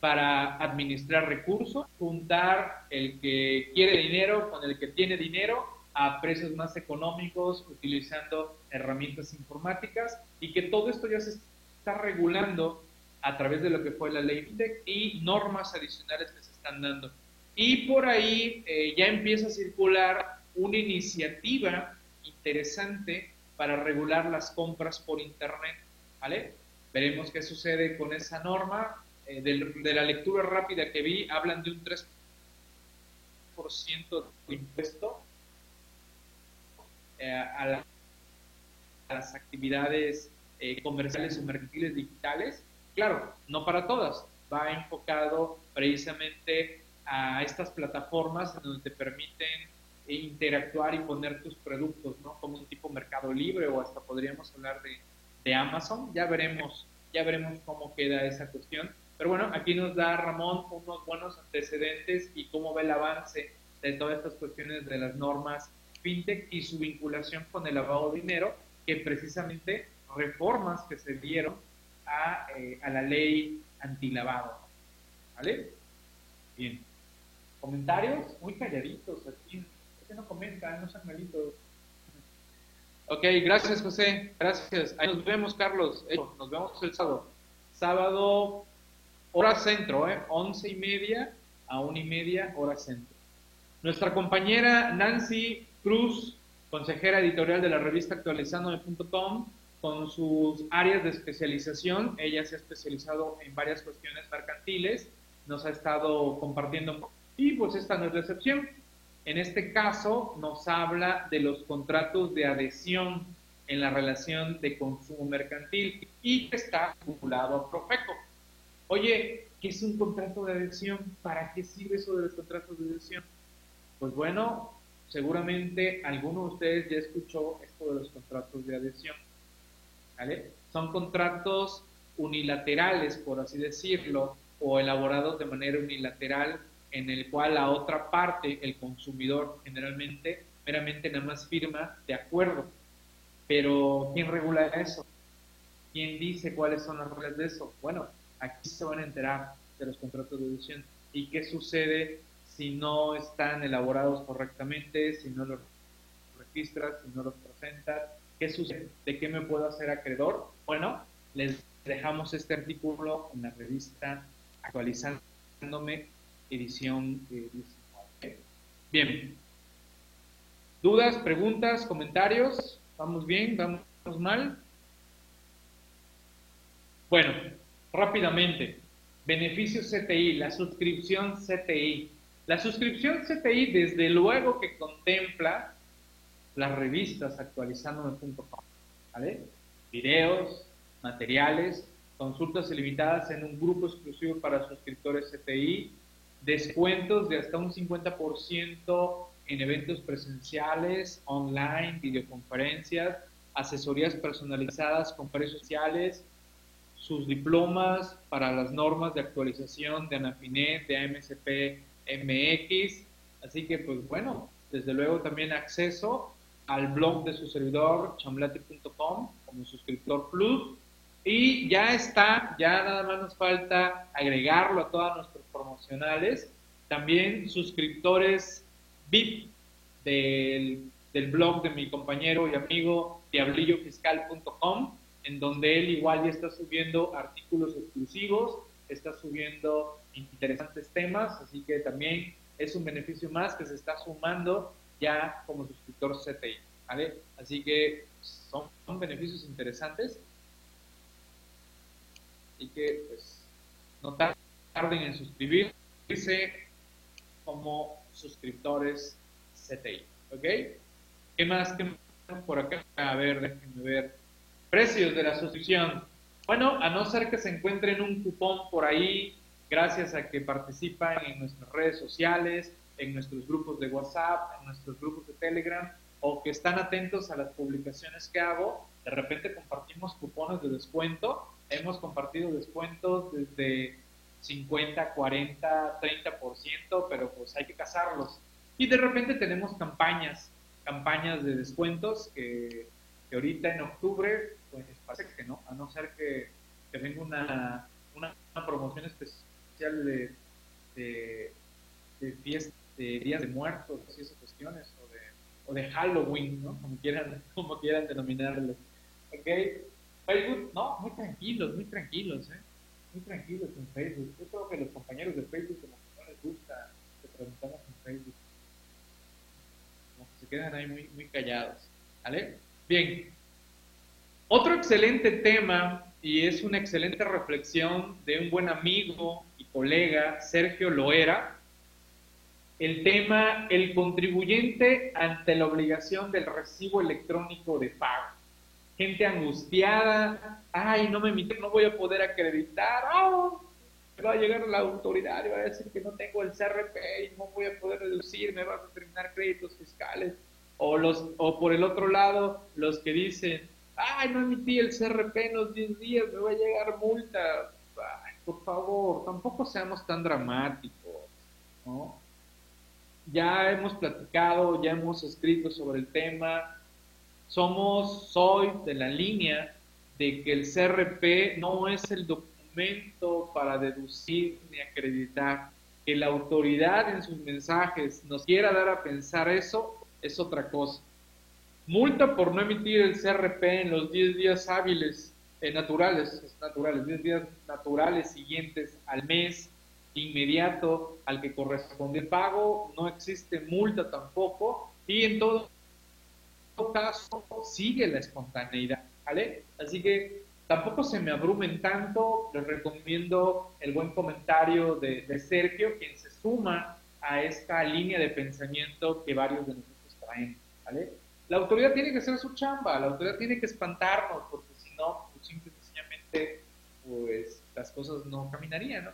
para administrar recursos, juntar el que quiere dinero con el que tiene dinero a precios más económicos utilizando herramientas informáticas y que todo esto ya se está regulando a través de lo que fue la ley FinTech y normas adicionales que se están dando. Y por ahí eh, ya empieza a circular una iniciativa interesante para regular las compras por Internet. ¿Vale? Veremos qué sucede con esa norma. Eh, de, la lectura rápida que vi, hablan de un 3% de impuesto eh, a, las actividades eh, comerciales o mercantiles digitales. Claro, no para todas, va enfocado precisamente a estas plataformas en donde te permiten interactuar y poner tus productos, ¿no? Como un tipo mercado libre o hasta podríamos hablar de, de Amazon. Ya veremos, ya veremos cómo queda esa cuestión. Pero bueno, aquí nos da Ramón unos buenos antecedentes y cómo ve el avance de todas estas cuestiones de las normas fintech y su vinculación con el lavado de dinero, que precisamente reformas que se dieron a, eh, a la ley antilavado. ¿Vale? Bien. Comentarios muy calladitos aquí no comentan? No sean malitos. Ok, gracias José, gracias. Ahí nos vemos, Carlos. Eh, nos vemos el sábado. Sábado, hora centro, ¿eh? Once y media a una y media, hora centro. Nuestra compañera Nancy Cruz, consejera editorial de la revista actualizandome.com, con sus áreas de especialización. Ella se ha especializado en varias cuestiones mercantiles, nos ha estado compartiendo y pues esta no es la excepción. En este caso nos habla de los contratos de adhesión en la relación de consumo mercantil y que está vinculado a Profeco. Oye, ¿qué es un contrato de adhesión? ¿Para qué sirve eso de los contratos de adhesión? Pues bueno, seguramente alguno de ustedes ya escuchó esto de los contratos de adhesión. Son contratos unilaterales, por así decirlo, o elaborados de manera unilateral en el cual la otra parte, el consumidor, generalmente meramente nada más firma de acuerdo. Pero ¿quién regula eso? ¿Quién dice cuáles son las reglas de eso? Bueno, aquí se van a enterar de los contratos de edición y qué sucede si no están elaborados correctamente, si no los registras, si no los presentas, qué sucede, de qué me puedo hacer acreedor. Bueno, les dejamos este artículo en la revista actualizándome edición 19. Bien. ¿Dudas, preguntas, comentarios? ¿Vamos bien? ¿Vamos mal? Bueno, rápidamente. Beneficios CTI, la suscripción CTI. La suscripción CTI, desde luego que contempla las revistas actualizando.com, ¿vale? Videos, materiales, consultas ilimitadas en un grupo exclusivo para suscriptores CTI, descuentos de hasta un 50% en eventos presenciales, online, videoconferencias, asesorías personalizadas con precios sociales, sus diplomas para las normas de actualización de ANAFINET, de AMCP MX. Así que, pues bueno, desde luego también acceso al blog de su servidor, chamblati.com, como suscriptor plus. Y ya está, ya nada más nos falta agregarlo a todos nuestros promocionales. También suscriptores VIP del, del blog de mi compañero y amigo diablillofiscal.com, en donde él igual ya está subiendo artículos exclusivos, está subiendo interesantes temas, así que también es un beneficio más que se está sumando ya como suscriptor CTI, ¿vale? Así que son, son beneficios interesantes y que pues no tarden en suscribirse como suscriptores CTI, ¿ok? ¿Qué más que por acá? A ver, déjenme ver. Precios de la suscripción. Bueno, a no ser que se encuentren un cupón por ahí gracias a que participan en nuestras redes sociales, en nuestros grupos de WhatsApp, en nuestros grupos de Telegram, o que están atentos a las publicaciones que hago. De repente compartimos cupones de descuento. Hemos compartido descuentos desde 50, 40, 30%, pero pues hay que cazarlos. Y de repente tenemos campañas, campañas de descuentos que, que ahorita en octubre, pues parece que no, a no ser que, que venga una, una, una promoción especial de, de, de, fiesta, de días de muertos y esas cuestiones, o de, o de Halloween, ¿no? Como quieran, como quieran denominarlo. ¿Ok? Facebook, no, muy tranquilos, muy tranquilos, ¿eh? Muy tranquilos en Facebook. Yo creo que los compañeros de Facebook como que no les gusta que preguntamos en Facebook. Como que se quedan ahí muy, muy callados. ¿Vale? Bien. Otro excelente tema y es una excelente reflexión de un buen amigo colega Sergio Loera, el tema el contribuyente ante la obligación del recibo electrónico de pago. Gente angustiada, ay, no me emite, no voy a poder acreditar, oh, va a llegar la autoridad y va a decir que no tengo el CRP y no voy a poder reducir, me va a determinar créditos fiscales. O, los, o por el otro lado, los que dicen, ay, no emití el CRP en los 10 días, me va a llegar multa por favor, tampoco seamos tan dramáticos, ¿no? Ya hemos platicado, ya hemos escrito sobre el tema, somos, soy de la línea de que el CRP no es el documento para deducir ni acreditar. Que la autoridad en sus mensajes nos quiera dar a pensar eso es otra cosa. Multa por no emitir el CRP en los 10 días hábiles eh, naturales, naturales, 10 días naturales siguientes al mes inmediato al que corresponde el pago, no existe multa tampoco y en todo caso sigue la espontaneidad, ¿vale? Así que tampoco se me abrumen tanto, les recomiendo el buen comentario de, de Sergio, quien se suma a esta línea de pensamiento que varios de nosotros traen, ¿vale? La autoridad tiene que hacer su chamba, la autoridad tiene que espantarnos, porque si no, simple y sencillamente, pues las cosas no caminarían, ¿no?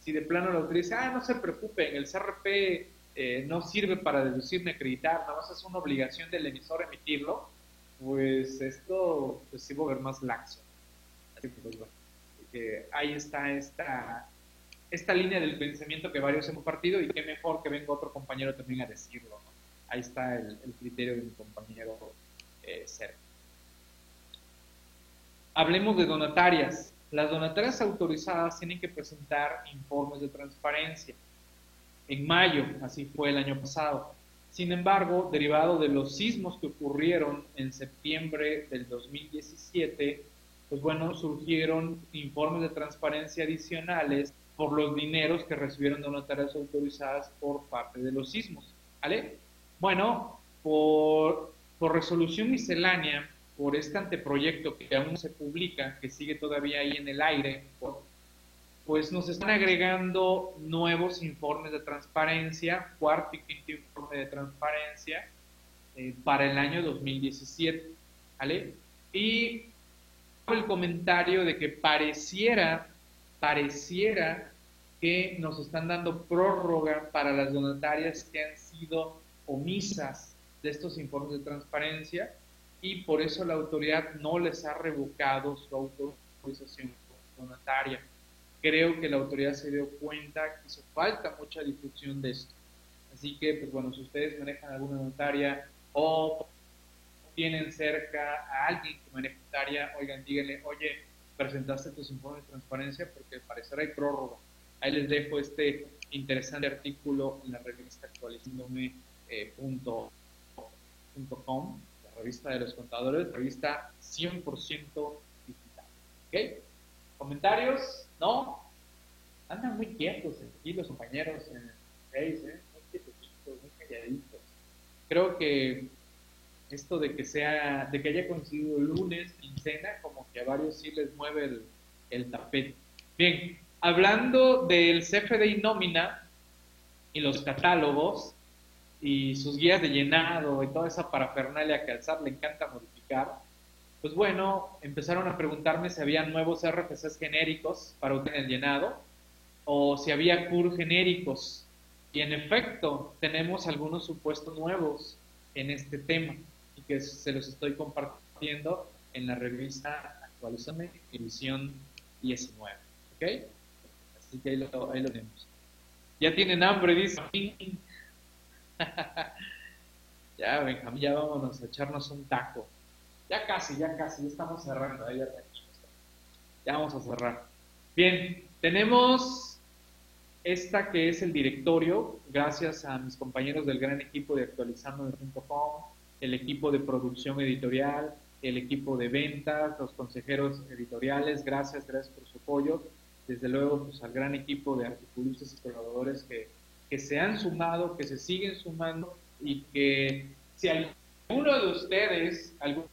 si de plano la autoridad dice, ah, no se preocupen, el CRP eh, no sirve para deducir ni acreditar, nada más es una obligación del emisor emitirlo, pues esto pues sí va a ver más laxo. Así que, pues bueno, ahí está esta, línea del pensamiento que varios hemos partido y qué mejor que venga otro compañero también a decirlo. ¿no? Ahí está el, criterio de mi compañero eh. Hablemos de donatarias. Las donatarias autorizadas tienen que presentar informes de transparencia. En mayo, así fue el año pasado. Sin embargo, derivado de los sismos que ocurrieron en septiembre del 2017, pues bueno, surgieron informes de transparencia adicionales por los dineros que recibieron donatarias autorizadas por parte de los sismos. ¿Vale? Bueno, por, por resolución miscelánea por este anteproyecto que aún se publica, que sigue todavía ahí en el aire, pues nos están agregando nuevos informes de transparencia, cuarto y quinto informe de transparencia eh, para el año 2017. ¿vale? Y el comentario de que pareciera, pareciera que nos están dando prórroga para las donatarias que han sido omisas de estos informes de transparencia y por eso la autoridad no les ha revocado su autorización notaria. Creo que la autoridad se dio cuenta que hizo falta mucha difusión de esto. Así que, pues bueno, si ustedes manejan alguna notaria o tienen cerca a alguien que maneja notaria, oigan, díganle, oye, presentaste tus informes de transparencia porque al parecer hay prórroga. Ahí les dejo este interesante artículo en la revista actualizándome.com, eh, la revista de los contadores, revista 100% digital. ¿Ok? ¿Comentarios? ¿No? Andan muy quietos aquí los compañeros en el Face, ¿eh? Muy quietecitos, muy calladitos. Creo que esto de que sea, de que haya coincidido lunes, quincena, como que a varios sí les mueve el, tapete. Bien, hablando del CFDI nómina y los catálogos y sus guías de llenado y toda esa parafernalia que al SAT le encanta modificar, pues bueno, empezaron a preguntarme si había nuevos RFCs genéricos para el llenado o si había CUR genéricos. Y en efecto, tenemos algunos supuestos nuevos en este tema y que se los estoy compartiendo en la revista Actualizame, edición 19. ¿Ok? Así que ahí lo, ahí lo tenemos. Ya tienen hambre, dice. ya, Benjamín, ya vámonos a echarnos un taco. Ya casi, ya casi, ya estamos cerrando. ya, ya vamos a cerrar. Bien, tenemos esta que es el directorio, gracias a mis compañeros del gran equipo de actualizando.com, el equipo de producción editorial, el equipo de ventas, los consejeros editoriales, gracias, gracias por su apoyo. Desde luego, pues, al gran equipo de articulistas y colaboradores que, que se han sumado, que se siguen sumando y que si alguno de ustedes, alguno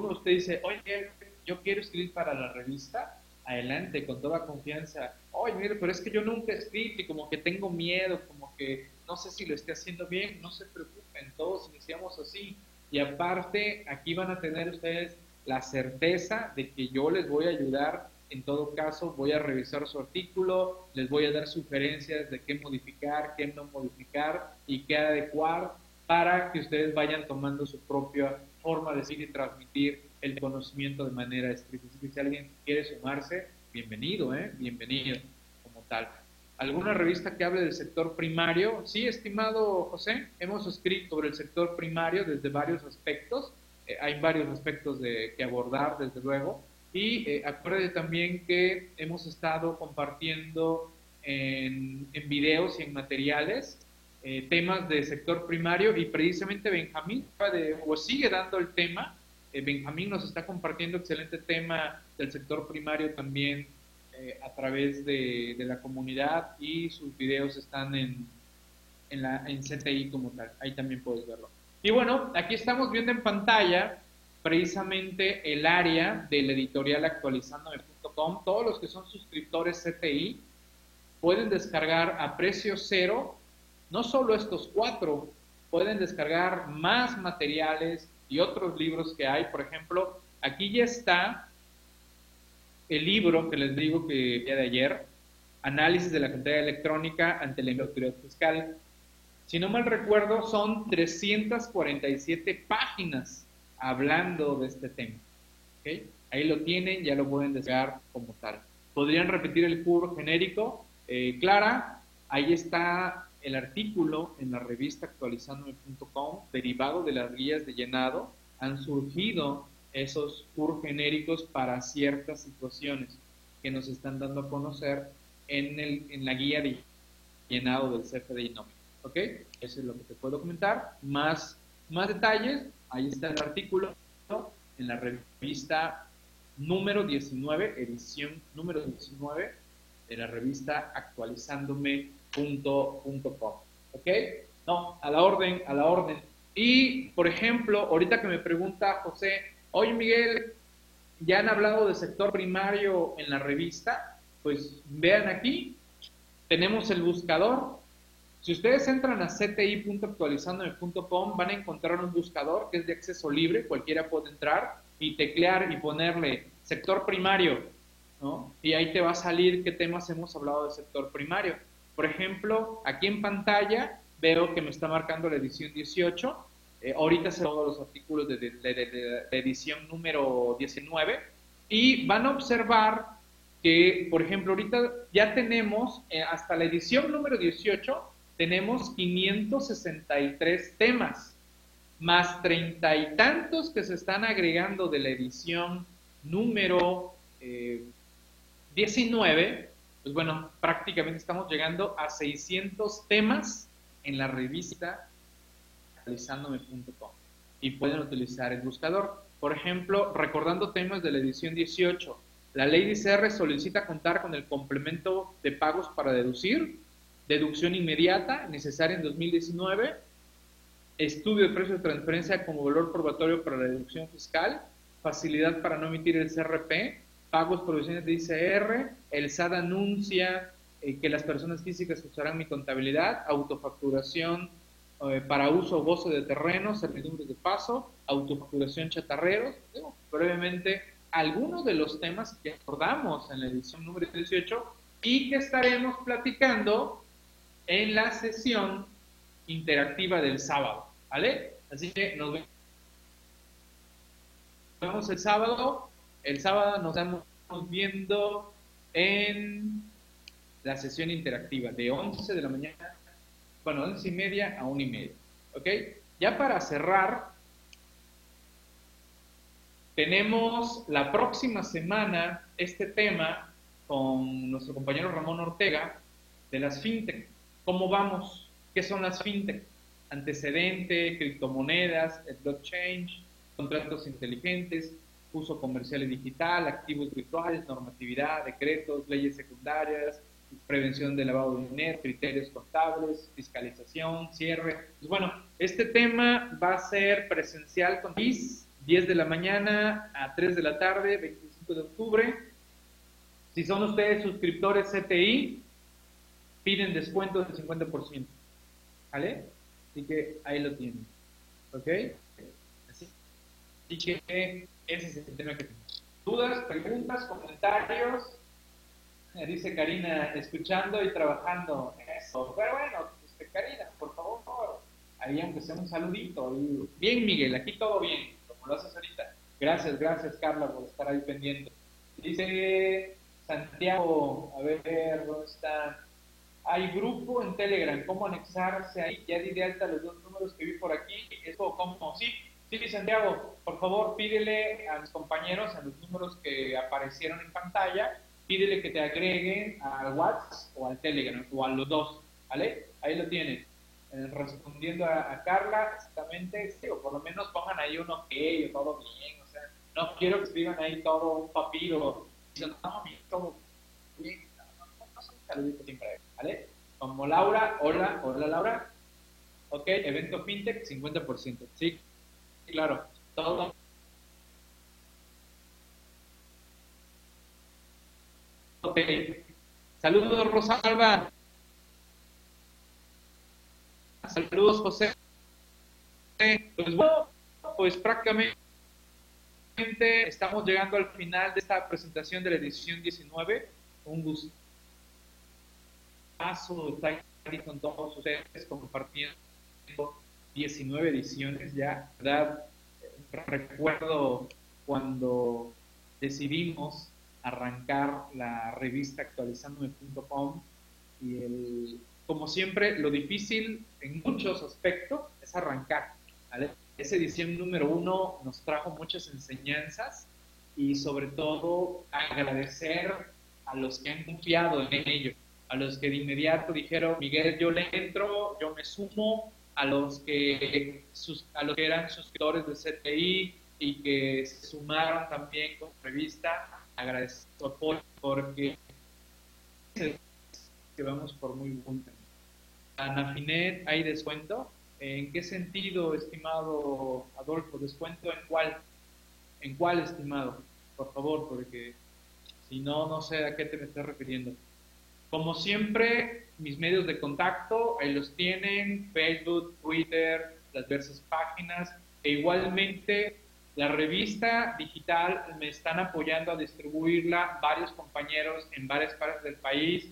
de ustedes dice, oye, yo quiero escribir para la revista, adelante, con toda confianza. Oye, mire, pero es que yo nunca he escrito y como que tengo miedo, como que no sé si lo esté haciendo bien, no se preocupen, todos iniciamos así. Y aparte, aquí van a tener ustedes la certeza de que yo les voy a ayudar. En todo caso, voy a revisar su artículo, les voy a dar sugerencias de qué modificar, qué no modificar y qué adecuar para que ustedes vayan tomando su propia forma de decir y transmitir el conocimiento de manera escrita. Si alguien quiere sumarse, bienvenido, ¿eh? bienvenido como tal. ¿Alguna revista que hable del sector primario? Sí, estimado José, hemos escrito sobre el sector primario desde varios aspectos. Eh, hay varios aspectos de, que abordar, desde luego. Y eh, también que hemos estado compartiendo en, en videos y en materiales eh, temas de sector primario y precisamente Benjamín de, o sigue dando el tema. Eh, Benjamín nos está compartiendo excelente tema del sector primario también eh, a través de, la comunidad y sus videos están en, en, la, en CTI como tal. Ahí también puedes verlo. Y bueno, aquí estamos viendo en pantalla precisamente el área del editorial actualizandome.com. Todos los que son suscriptores CTI pueden descargar a precio cero no solo estos cuatro, pueden descargar más materiales y otros libros que hay. Por ejemplo, aquí ya está el libro que les digo que día de ayer, Análisis de la contabilidad electrónica ante la autoridad fiscal. Si no mal recuerdo, son 347 páginas hablando de este tema. Ahí lo tienen, ya lo pueden descargar como tal. Podrían repetir el curso genérico. Eh, Clara, ahí está el artículo en la revista actualizandome.com, derivado de las guías de llenado, han surgido esos CUR genéricos para ciertas situaciones que nos están dando a conocer en, el, en la guía de llenado del CFDI nómico. ¿Ok? Eso es lo que te puedo comentar. Más, más detalles, ahí está el artículo en la revista número 19, edición número 19 de la revista actualizándome com. ¿Ok? No, a la orden, a la orden. Y, por ejemplo, ahorita que me pregunta José, oye Miguel, ya han hablado de sector primario en la revista, pues vean aquí, tenemos el buscador. Si ustedes entran a cti.actualizandome.com van a encontrar un buscador que es de acceso libre, cualquiera puede entrar y teclear y ponerle sector primario, ¿no? Y ahí te va a salir qué temas hemos hablado de sector primario. Por ejemplo, aquí en pantalla veo que me está marcando la edición 18. Eh, ahorita se todos los artículos de, edición número 19. Y van a observar que, por ejemplo, ahorita ya tenemos, eh, hasta la edición número 18, tenemos 563 temas, más treinta y tantos que se están agregando de la edición número 19, eh, pues bueno, prácticamente estamos llegando a 600 temas en la revista realizándome.com y pueden utilizar el buscador. Por ejemplo, recordando temas de la edición 18, la ley de ICR solicita contar con el complemento de pagos para deducir, deducción inmediata necesaria en 2019, estudio de precios de transferencia como valor probatorio para la deducción fiscal, facilidad para no emitir el CRP, pagos provisiones de ICR, el SAT anuncia eh, que las personas físicas usarán mi contabilidad, autofacturación eh, para uso o gozo de terrenos, servidumbres de paso, autofacturación chatarreros, brevemente algunos de los temas que abordamos en la edición número 18 y que estaremos platicando en la sesión interactiva del sábado, ¿vale? Así que nos vemos el sábado. El sábado nos estamos viendo en la sesión interactiva de 11 de la mañana, bueno, 11 y media a 1 y media, ¿ok? Ya para cerrar, tenemos la próxima semana este tema con nuestro compañero Ramón Ortega de las fintech. ¿Cómo vamos? ¿Qué son las fintech? Antecedente, criptomonedas, el blockchain, contratos inteligentes, uso comercial y digital, activos virtuales, normatividad, decretos, leyes secundarias, prevención de lavado de dinero, criterios contables, fiscalización, cierre. Pues bueno, este tema va a ser presencial con 10 de la mañana a 3 de la tarde, 25 de octubre. Si son ustedes suscriptores CTI, piden descuento del 50%. ¿Vale? Así que ahí lo tienen. ¿Ok? Así, que ese es el tema que. ¿Dudas, preguntas, comentarios? Dice Karina, escuchando y trabajando. Eso. Pero bueno, este, Karina, por favor, ahí aunque sea un saludito. Bien, Miguel, aquí todo bien, como lo haces ahorita. Gracias, gracias, Carla, por estar ahí pendiente. Dice Santiago, a ver, ¿dónde está? Hay grupo en Telegram, ¿cómo anexarse ahí? Ya di de alta los dos números que vi por aquí. Eso, ¿cómo? Sí, sí, Santiago, por favor, pídele a mis compañeros, a los números que aparecieron en pantalla, pídele que te agreguen al WhatsApp o al Telegram, o a los dos, ¿vale? Ahí lo tienes. Eh, respondiendo a, Carla, exactamente, sí, o por lo menos pongan ahí un ok, o todo bien, o sea, no quiero que escriban ahí todo un papiro, no, todo bien, saludito siempre, ¿vale? Como Laura, hola, hola Laura. Ok, evento fintech, 50%. Sí, claro, todo. Ok, saludos Rosalba. Saludos José. Pues bueno, pues prácticamente estamos llegando al final de esta presentación de la edición 19. Un gusto paso estar con todos ustedes compartiendo 19 ediciones ya, ¿verdad? Recuerdo cuando decidimos arrancar la revista actualizandome.com y el, como siempre, lo difícil en muchos aspectos es arrancar. Esa edición número uno nos trajo muchas enseñanzas y sobre todo agradecer a los que han confiado en ello a los que de inmediato dijeron, Miguel, yo le entro, yo me sumo, a los que, a los que eran suscriptores de CTI y que se sumaron también con revista, agradezco su apoyo porque que vamos por muy buen camino. Anafinet, ¿hay descuento? ¿En qué sentido, estimado Adolfo? ¿Descuento en cuál? ¿En cuál, estimado? Por favor, porque si no, no sé a qué te me estás refiriendo. Como siempre, mis medios de contacto, ahí los tienen, Facebook, Twitter, las diversas páginas, e igualmente la revista digital me están apoyando a distribuirla varios compañeros en varias partes del país.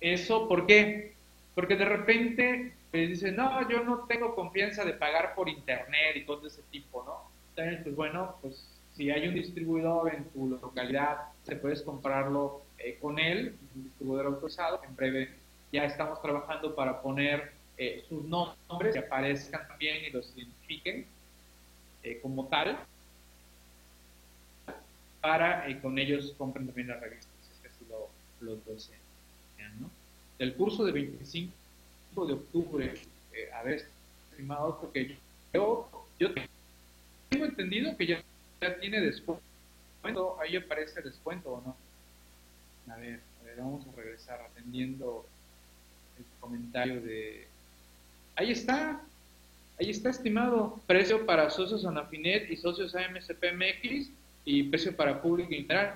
¿Eso por qué? Porque de repente pues, dicen, no, yo no tengo confianza de pagar por internet y cosas de ese tipo, ¿no? Entonces, pues bueno, pues Si hay un distribuidor en tu localidad, te puedes comprarlo eh, con él, un distribuidor autorizado. En breve ya estamos trabajando para poner eh, sus nombres que aparezcan también y los identifiquen eh, como tal, para con ellos compren también las revistas, es así lo, lo desean. ¿no? Del curso de 25 de octubre, a ver, estimados, porque yo, yo tengo entendido que ya, ya tiene descuento. Ahí aparece descuento o no. A ver, a ver, vamos a regresar atendiendo comentario de... Ahí está, ahí está estimado. Precio para socios Anafinet y socios AMCPMX y precio para público general.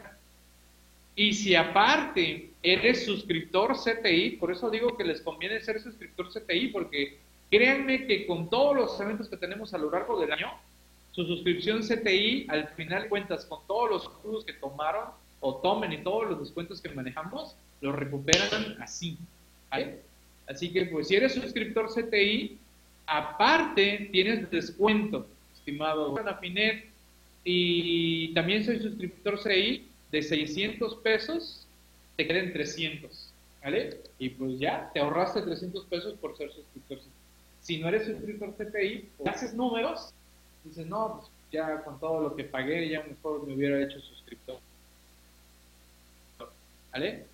Y si aparte eres suscriptor CTI, por eso digo que les conviene ser suscriptor CTI, porque créanme que con todos los eventos que tenemos a lo largo del año, su suscripción CTI, al final cuentas con todos los cursos que tomaron o tomen y todos los descuentos que manejamos, los recuperan así. Así que, pues, si eres suscriptor CTI, aparte tienes descuento, estimado y también soy suscriptor CTI de 600 pesos, te queden 300, ¿vale? Y pues ya, te ahorraste 300 pesos por ser suscriptor CTI. Si no eres suscriptor CTI, haces números, dices, no, pues ya con todo lo que pagué, ya mejor me hubiera hecho suscriptor. ¿Vale?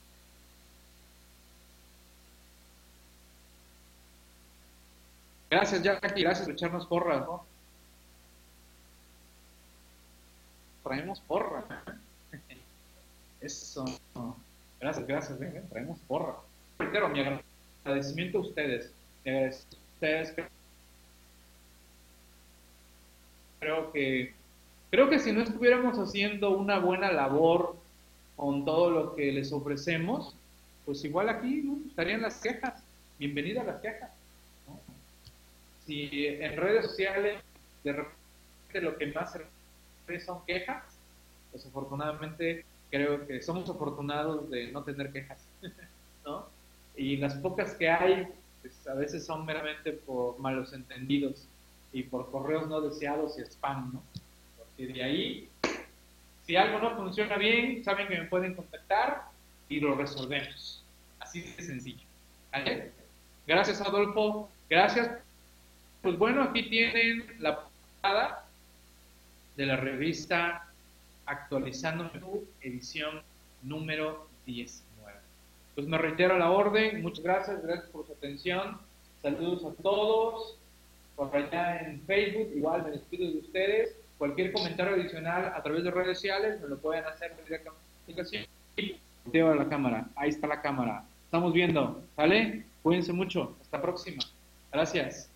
Gracias, Jackie, gracias por echarnos porras. Traemos porra. Eso. Gracias, gracias, ¿eh? traemos porra. Pero mi agradecimiento a ustedes. Mi agradecimiento a ustedes. Creo que, creo que si no estuviéramos haciendo una buena labor con todo lo que les ofrecemos, pues igual aquí estarían las quejas. Bienvenida a las quejas. Si en redes sociales de repente lo que más son quejas, pues afortunadamente creo que somos afortunados de no tener quejas, ¿no? Y las pocas que hay, pues a veces son meramente por malos entendidos y por correos no deseados y spam, ¿no? Porque de ahí si algo no funciona bien, saben que me pueden contactar y lo resolvemos. Así de sencillo. Gracias, Adolfo. Gracias. Pues bueno, aquí tienen la portada de la revista Actualizando tu edición número 19. Pues me reitero la orden. Muchas gracias. Gracias por su atención. Saludos a todos. Por allá en Facebook, igual me despido de ustedes cualquier comentario adicional a través de redes sociales me lo pueden hacer directamente. A la cámara, ahí está la cámara. Estamos viendo, ¿vale? Cuídense mucho, hasta la próxima. Gracias.